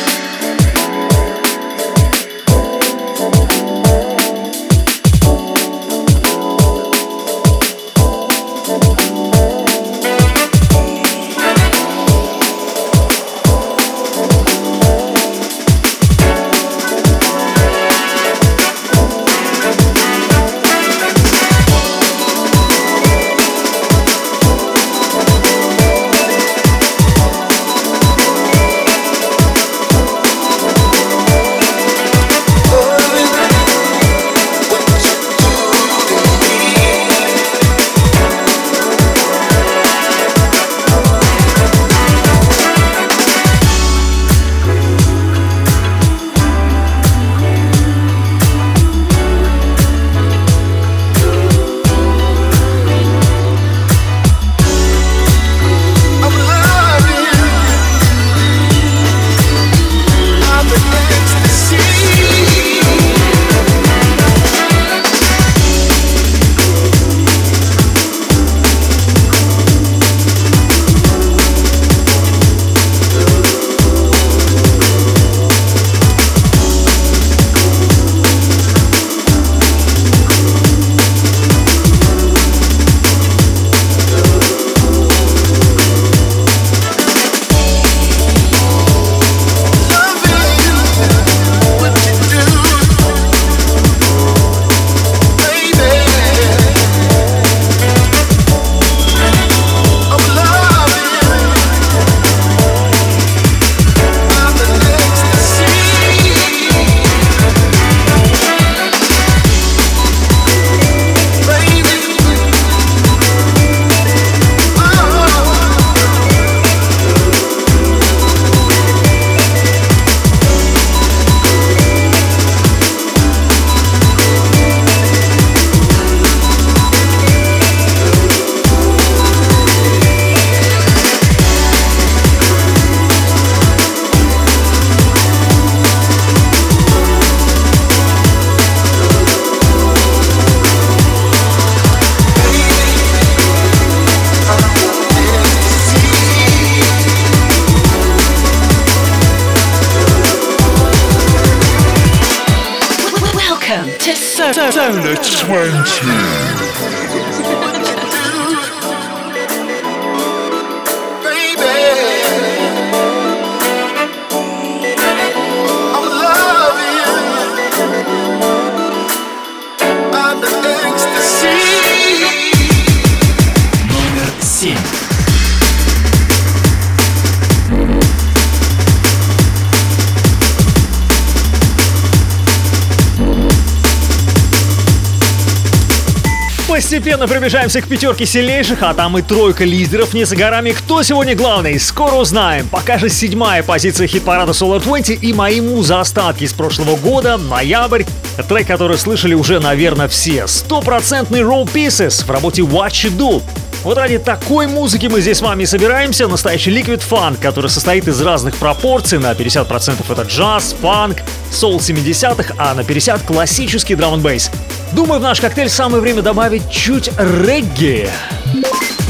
S7: Приближаемся к пятерке сильнейших, а там и тройка лидеров не за горами. Кто сегодня главный? Скоро узнаем. Пока же седьмая позиция хит-парада Solar 20 и мои музы остатки из прошлого года, ноябрь. Трек, который слышали уже, наверное, все. Стопроцентный Roll Pieces в работе What You Do. Вот ради такой музыки мы здесь с вами собираемся. Настоящий Liquid Funk, который состоит из разных пропорций. На 50% это джаз, фанк, соул 70-х, а на 50% классический драм н бейс. Думаю, в наш коктейль самое время добавить чуть регги.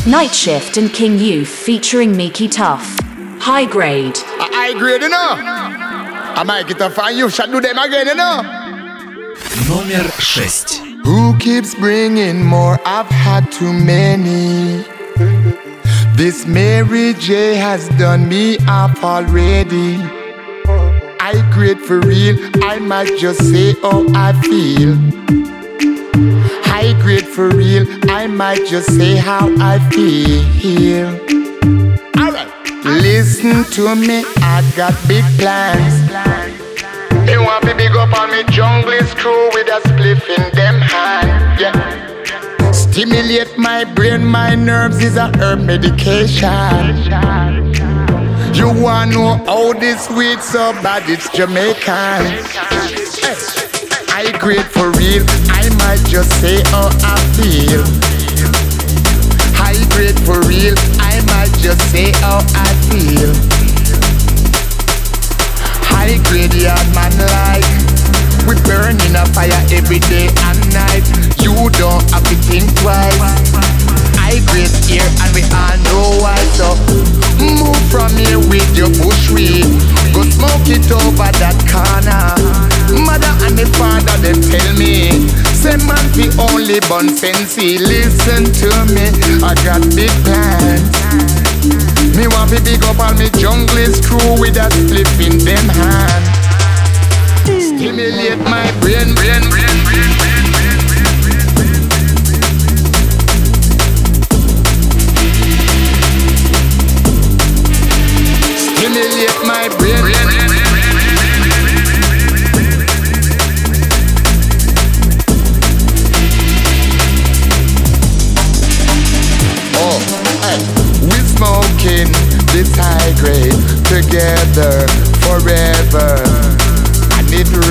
S3: Night Shift and King Youth featuring Miki Tough. High grade.
S38: High grade, you know. I might get a fine you shall do them again, you know.
S22: Номер шесть.
S38: Who keeps bringing more? I've had too many. This Mary J has done me up already. I grade for real, I might just say how I feel. Grade for real, I might just say how I feel. Alright, listen to me, I got big plans. They want to big up on me junglist crew with a spliff in them hand. Yeah. Stimulate my brain, my nerves is a herb medication. You wanna know how this weed so bad? It's Jamaican. Hey. Grade for real. I might just say how I feel. High grade for real. I might just say how I feel. high grade yard man like. We burn in a fire every day and night. You don't have to think twice. High grade here and we all know why. So move from here with your bush weed. Go smoke it over that corner. Mother and the father they tell me. Say man fi only bun fancy. Listen to me. I got big plans. Me want to big up all me junglist crew with a spliff in them hand. Stimulate my brain, brain, brain, brain, brain,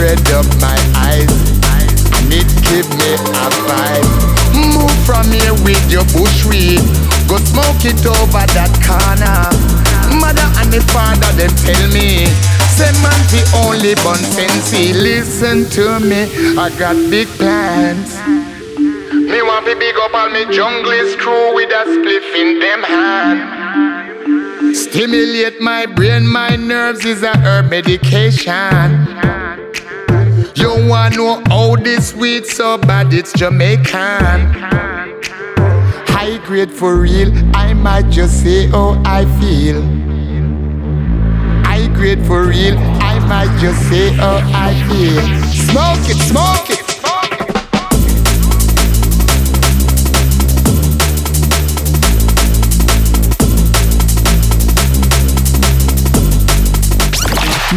S38: red up my eyes. I need to give me a vibe. Move from here with your bush weed. Go smoke it over that corner. Mother and the father them tell me. Say man the only bun fancy. Listen to me. I got big plans. Me want to big up all me junglist crew with a spliff in them hand. Stimulate my brain, my nerves is a herb medication. You wanna know how this sweet so bad it's Jamaican. High grade for real, I might just say how I feel. High grade for real, I might just say how I feel. Smoke it, smoke it.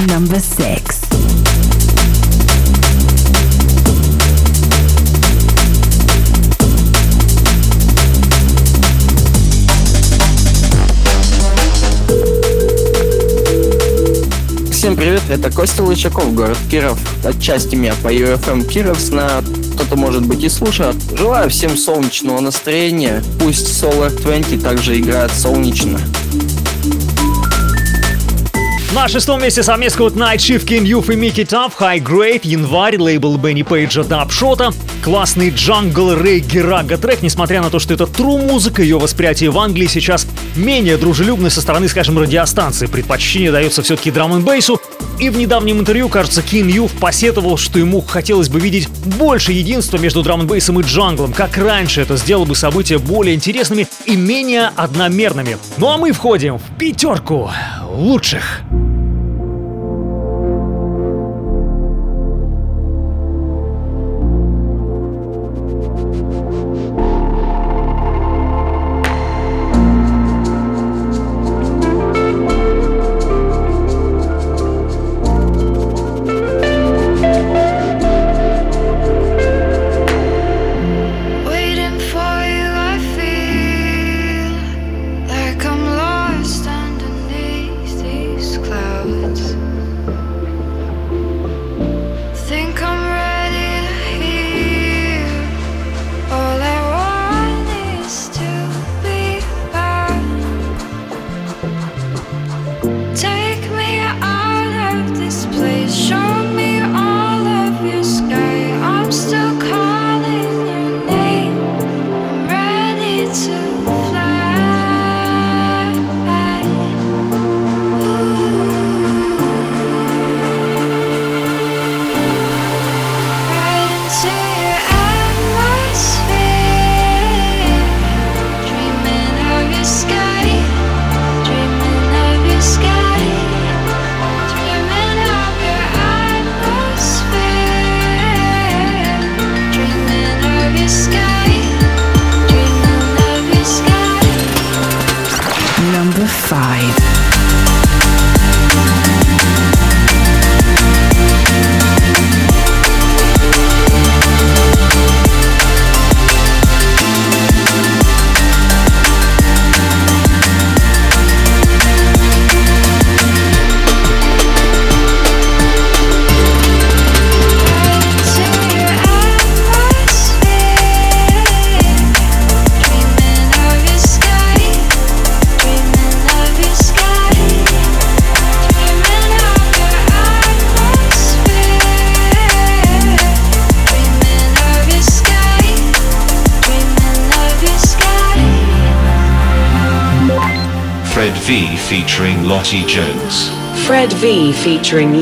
S15: Number 6.
S39: Всем привет, это Костя Лычаков, город Киров. Отчасти меня по UFM Киров знают, кто-то может быть и слушает. Желаю всем солнечного настроения, пусть Solar 20 также играет солнечно.
S7: На шестом месте совместка от Night Shift, King Youth и Mickey Tough, High Grade, Январь, лейбл Бенни Пейджа Дабшота, классный джангл регги рага трек, несмотря на то, что это тру музыка, ее восприятие в Англии сейчас менее дружелюбное со стороны, скажем, радиостанции. Предпочтение дается все-таки драм н бейсу и в недавнем интервью, кажется, Кин Юв посетовал, что ему хотелось бы видеть больше единства между драм н бейсом и джанглом, как раньше это сделало бы события более интересными и менее одномерными. Ну а мы входим в пятерку лучших.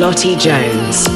S13: Lottie Jones.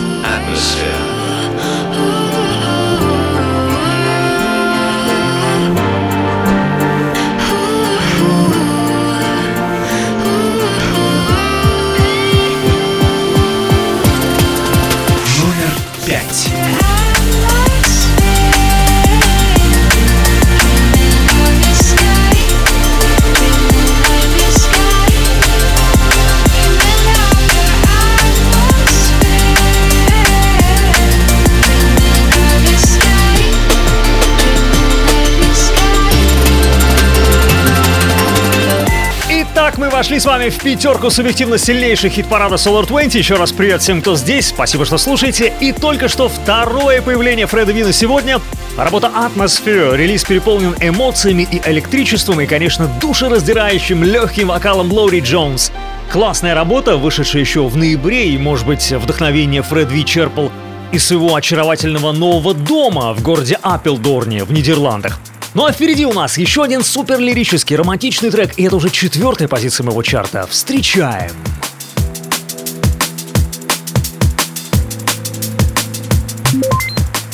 S7: Вами в пятерку субъективно сильнейших хит-парада Solar 20. Еще раз привет всем, кто здесь. Спасибо, что слушаете. И только что второе появление Фреда Вина сегодня. Работа Atmosphere. Релиз переполнен эмоциями и электричеством, и, конечно, душераздирающим легким вокалом Лори Джонс. Классная работа, вышедшая еще в ноябре, и, может быть, вдохновение Фред Ви черпал из своего очаровательного нового дома в городе Аппелдорне в Нидерландах. Ну а впереди у нас еще один супер лирический романтичный трек, и это уже четвертая позиция моего чарта. Встречаем!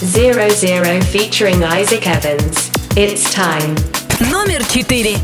S24: Zero Zero featuring Isaac Evans. It's time.
S37: Номер четыре.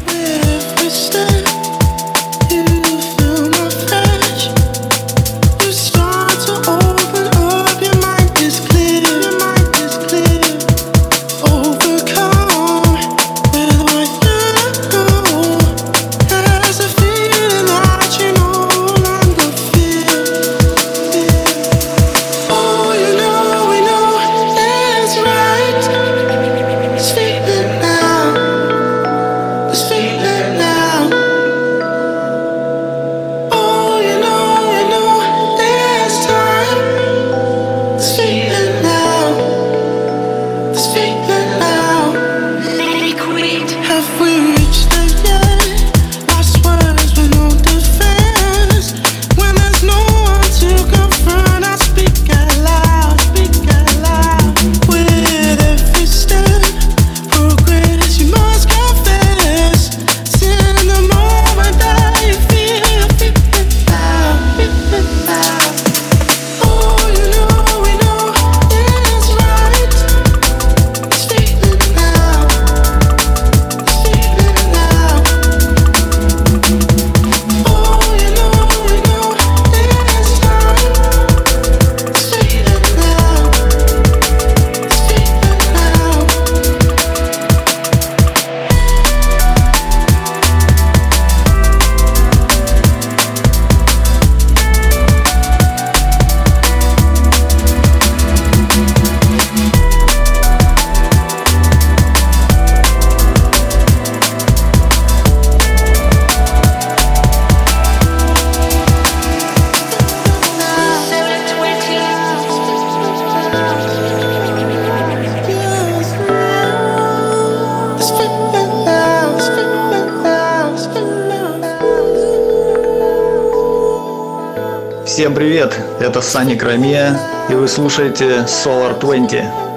S40: Всем привет, это Саня Крамия, и вы слушаете Solar 20.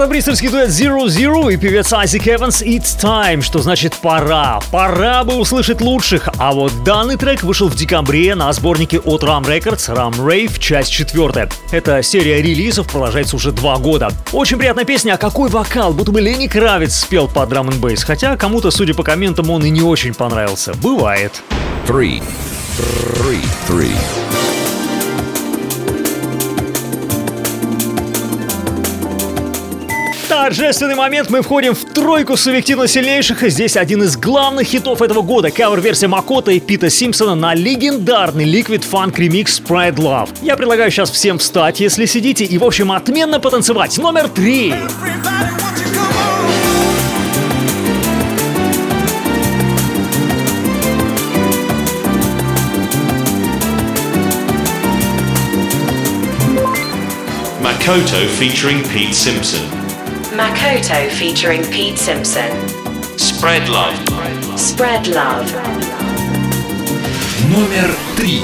S7: Это бристольский дуэт Zero Zero и певец Айзек Эванс It's Time, что значит пора. Пора бы услышать лучших. А вот данный трек вышел в декабре на сборнике от Ram Records Ram Rave, часть четвертая. Эта серия релизов продолжается уже два года. Очень приятная песня, а какой вокал, будто бы Лени Кравец спел под драм н хотя кому-то, судя по комментам, он и не очень понравился. Бывает.
S29: Three. Three. Three.
S7: Торжественный момент мы входим в тройку субъективно сильнейших. Здесь один из главных хитов этого года. Кавер-версия Макота и Пита Симпсона на легендарный Liquid Funk ремикс Spread Love. Я предлагаю сейчас всем встать, если сидите, и, в общем, отменно потанцевать. Номер три.
S13: Makoto featuring Pete Simpson.
S24: Makoto featuring Pete Simpson.
S13: Spread Love.
S24: Spread Love.
S22: Номер три.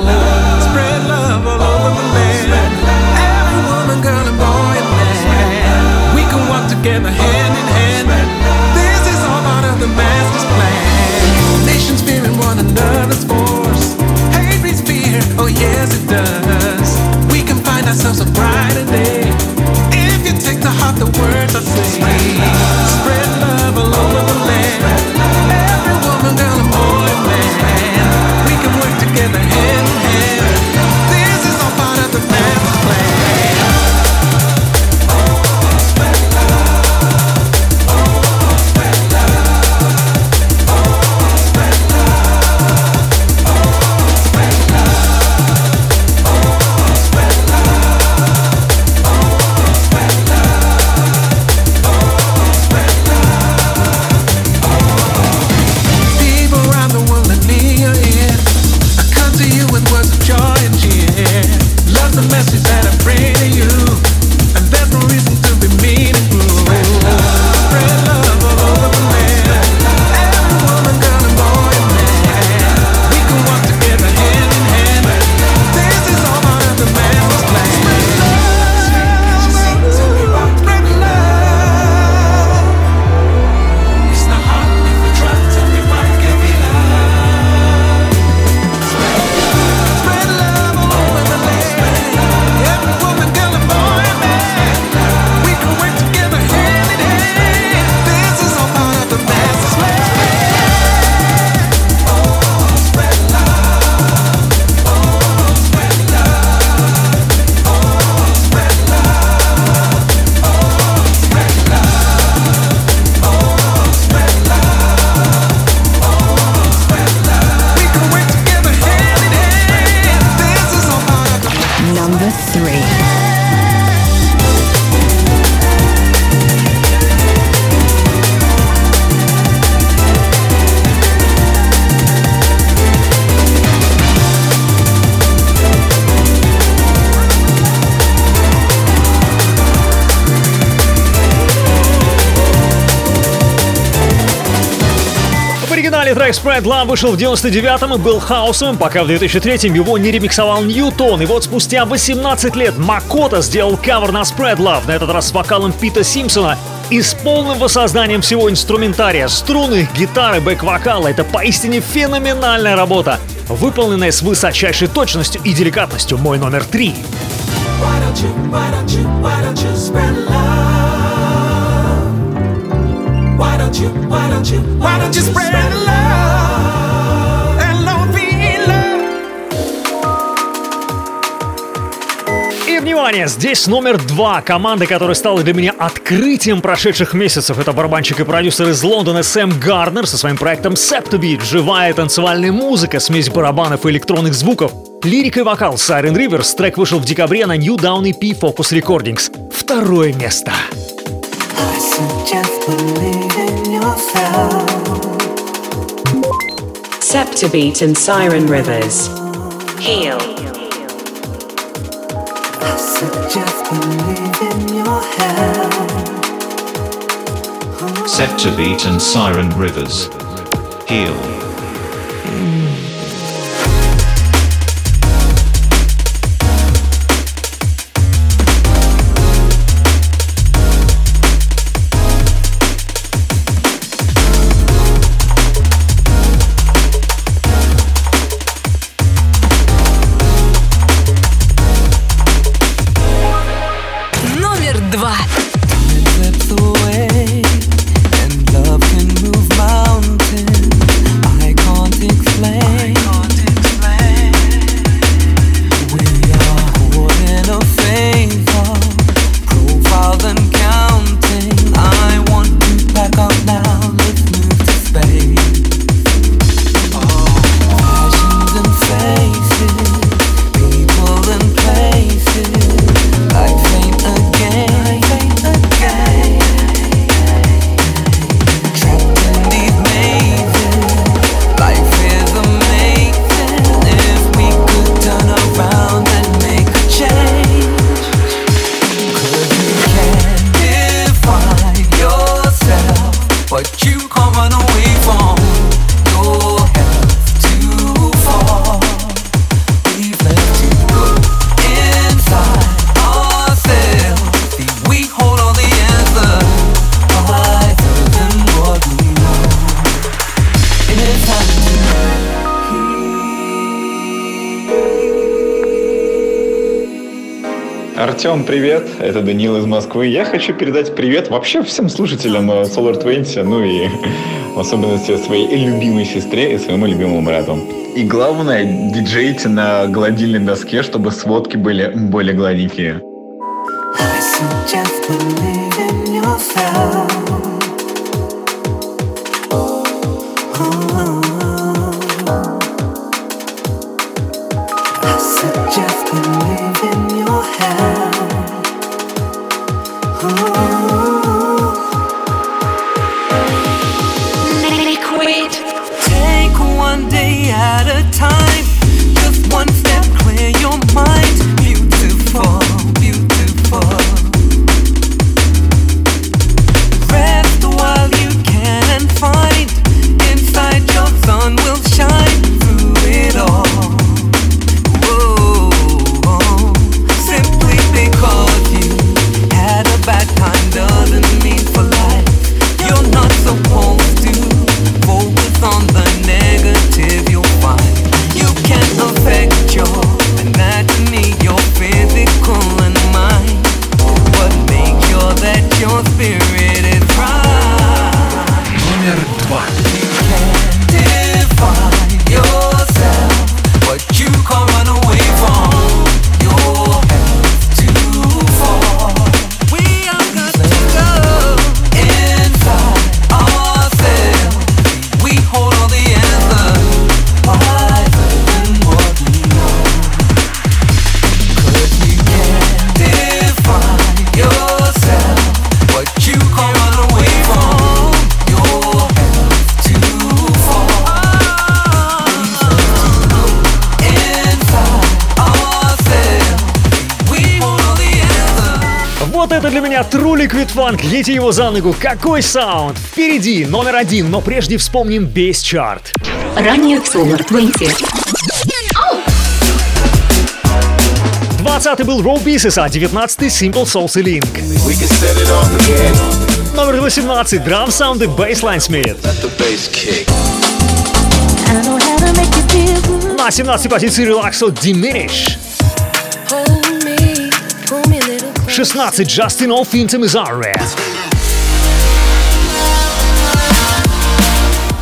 S41: yes it does. We can find ourselves a brighter day. If you take to heart the words I say. Spread Love
S7: вышел в 99-м и был хаосовым, пока в 2003-м его не ремиксовал Ньютон. И вот спустя 18 лет Макота сделал кавер на Spread Love, на этот раз с вокалом Пита Симпсона и с полным воссознанием всего инструментария, струны, гитары, бэк-вокала. Это поистине феноменальная работа, выполненная с высочайшей точностью и деликатностью. Мой номер три.
S41: Why don't you, why don't you, why don't you spread love? Why don't you, why don't you, why don't you spread love? And love be love.
S7: внимание, здесь номер два. Команда, которая стала для меня открытием прошедших месяцев. Это барабанщик и продюсер из Лондона Сэм Гарнер со своим проектом Septobeat. Живая танцевальная музыка, смесь барабанов и электронных звуков. Лирика и вокал Siren Rivers. Трек вышел в декабре на New Down EP Focus Recordings. Второе место.
S13: yourself. beat and Siren Rivers. Heal.
S27: I suggest believe in your health. beat and
S40: Siren Rivers. Heal. Данил из Москвы. Я хочу передать привет вообще всем слушателям э, Solar 20, ну и в особенности своей любимой сестре и своему любимому брату. И главное, диджейте на гладильной доске, чтобы сводки были более гладенькие.
S7: Funk. Лейте его за ногу. Какой саунд! Впереди номер один, но прежде вспомним весь чарт.
S24: Ранее в Solar 20.
S7: 20 был Raw Pieces, а 19 Simple Souls и Link. Номер 18 драм-саунды Baseline Smith. На 17 позиции Relaxo Diminish. 16 Justin Off Intimizarre.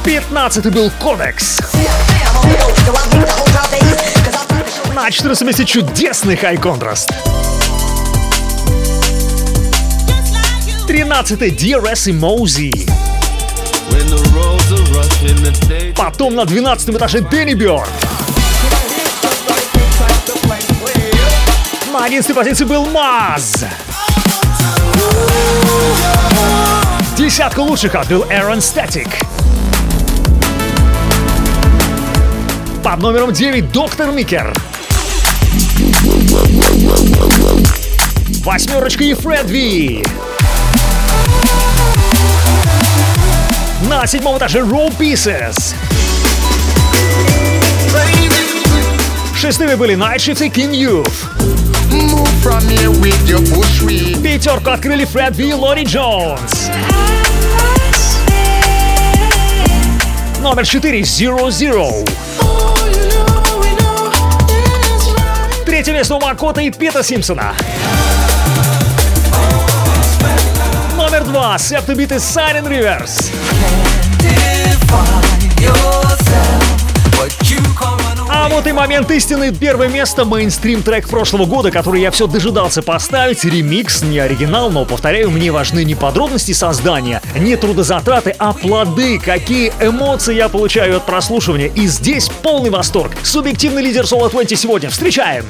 S7: 15 был Кодекс. На 14 месте чудесный High Contrast. 13 DRS и Мози. Потом на 12 этаже Дэнни Бёрн. На 11 позиции был Маз. Десятку лучших отбил Aaron Static. Под номером 9 Доктор Микер. Восьмерочка и Фред Ви. На седьмом этаже Roll Pieces. Шестыми были Night Shift и King Youth. Пятерку открыли Фред Ви и Лори Джонс. Номер 4 Zero Zero. Третье место у Макота и Пита Симпсона. Номер два Септубит и Silent Rivers. А вот и момент истины. Первое место мейнстрим трек прошлого года, который я все дожидался поставить. Ремикс, не оригинал, но, повторяю, мне важны не подробности создания, не трудозатраты, а плоды. Какие эмоции я получаю от прослушивания. И здесь полный восторг. Субъективный лидер Solo 20 сегодня. Встречаем!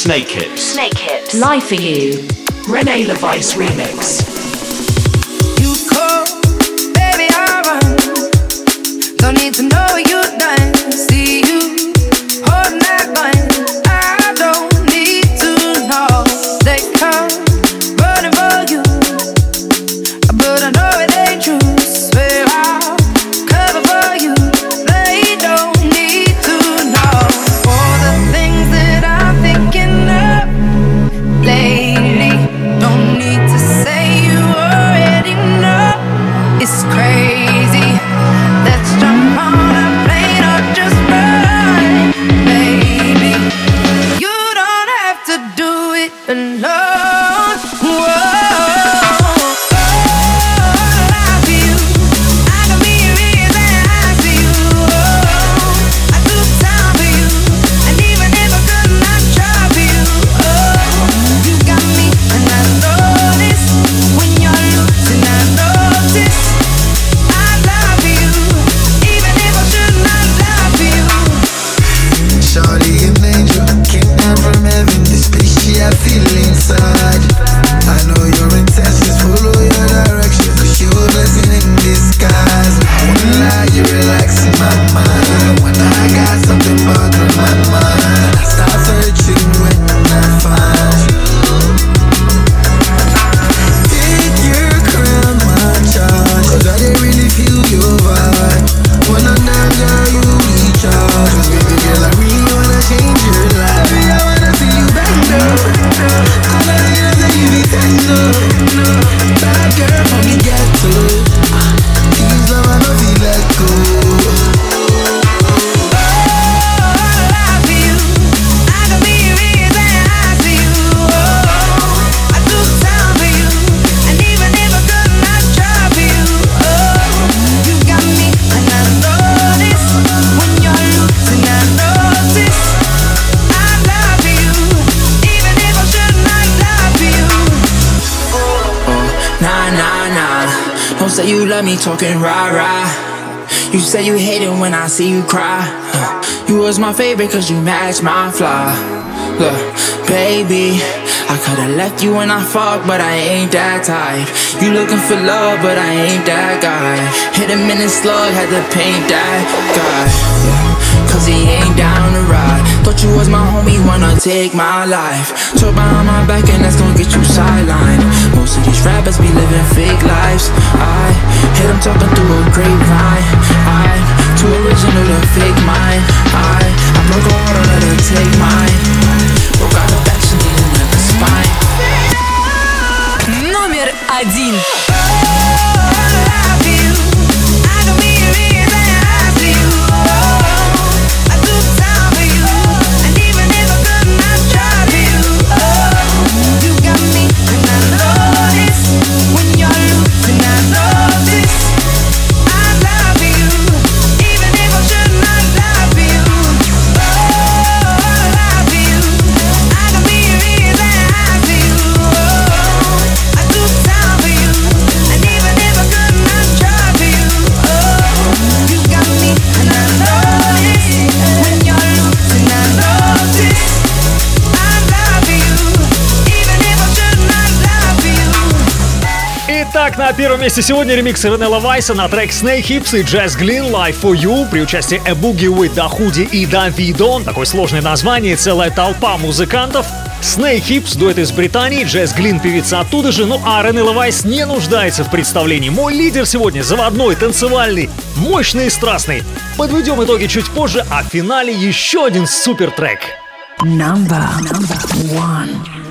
S13: Snake Hips.
S3: Snake Hips. Lie for you.
S24: Renee LeVice remix.
S41: You call, baby, I run. Don't need to know you done.
S42: Talking rah rah. You say you hate it when I see you cry. You was my favorite cause you match my flaw. Look, baby, I could've left you when I fuck, but I ain't that type. You looking for love, but I ain't that guy. Hit him in minute slug, had to paint that guy. Cause he ain't down to ride. Thought you was my homie, wanna take my life. Told behind my back, and that's gonna get you sidelined. Most of these rappers be living fake lives. I hit them
S43: talking
S7: through a
S42: grapevine. I'm too original to fake mine. I, I broke a heart, let her take mine. Broke out of action, needing like spine.
S30: Номер один.
S7: Первом месте сегодня ремикс Ренелла Вайса на трек Snake Hips и Jazz Glynn Life for You при участии Boogie with Dahuди и Davidon. Такое сложное название, целая толпа музыкантов. Snake Hips, дуэт из Британии, Jazz Glynn, певица оттуда же, ну а Ренелла Вайс не нуждается в представлении. Мой лидер сегодня заводной, танцевальный, мощный и страстный. Подведем итоги чуть позже, а в финале еще один супер трек.
S40: Number, number one.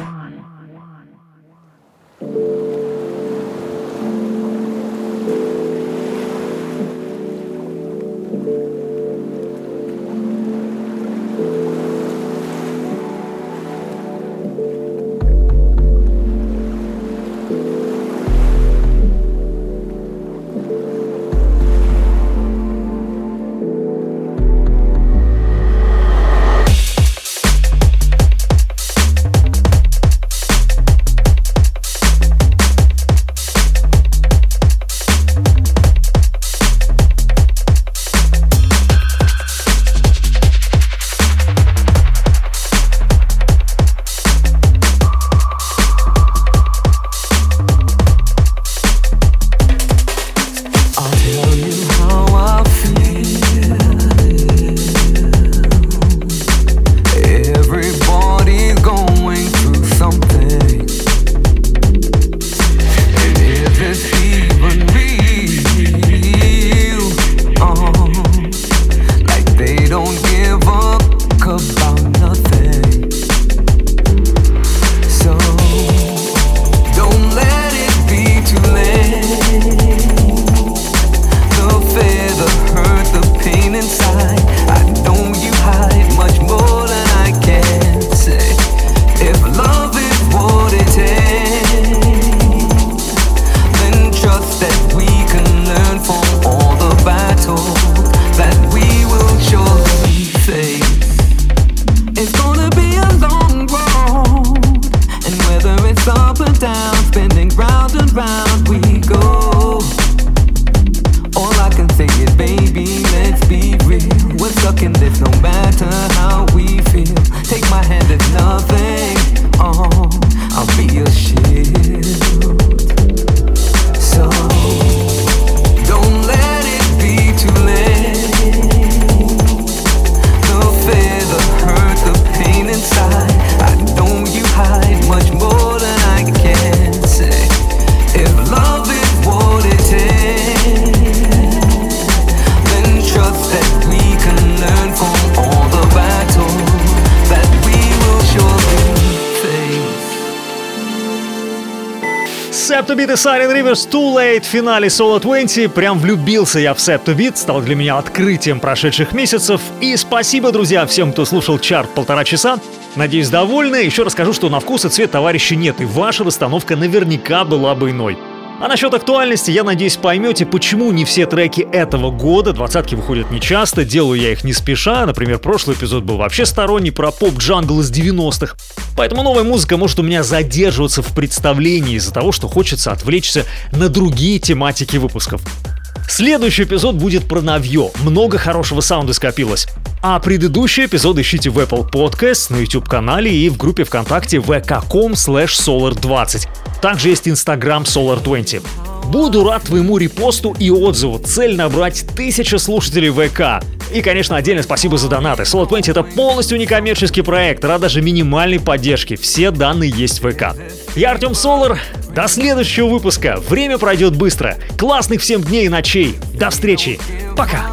S7: И Silent Rivers Too Late в финале Solo 20. Прям влюбился я в Set to Beat, стал для меня открытием прошедших месяцев. И спасибо, друзья, всем, кто слушал чарт полтора часа. Надеюсь, довольны. Еще расскажу, что на вкус и цвет товарища нет, и ваша расстановка наверняка была бы иной. А насчет актуальности, я надеюсь, поймете, почему не все треки этого года, двадцатки выходят нечасто, делаю я их не спеша, например, прошлый эпизод был вообще сторонний про поп-джангл из 90-х. Поэтому новая музыка может у меня задерживаться в представлении из-за того, что хочется отвлечься на другие тематики выпусков. Следующий эпизод будет про Навье. Много хорошего саунда скопилось. А предыдущий эпизод ищите в Apple Podcast, на YouTube-канале и в группе ВКонтакте vk.com solar20. Также есть Instagram solar20. Буду рад твоему репосту и отзыву. Цель набрать тысяча слушателей ВК. И, конечно, отдельно спасибо за донаты. Solar 20 это полностью некоммерческий проект, рад даже минимальной поддержки. Все данные есть в ВК. Я Артем Солар. До следующего выпуска. Время пройдет быстро. Классных всем дней и ночей. До встречи. Пока.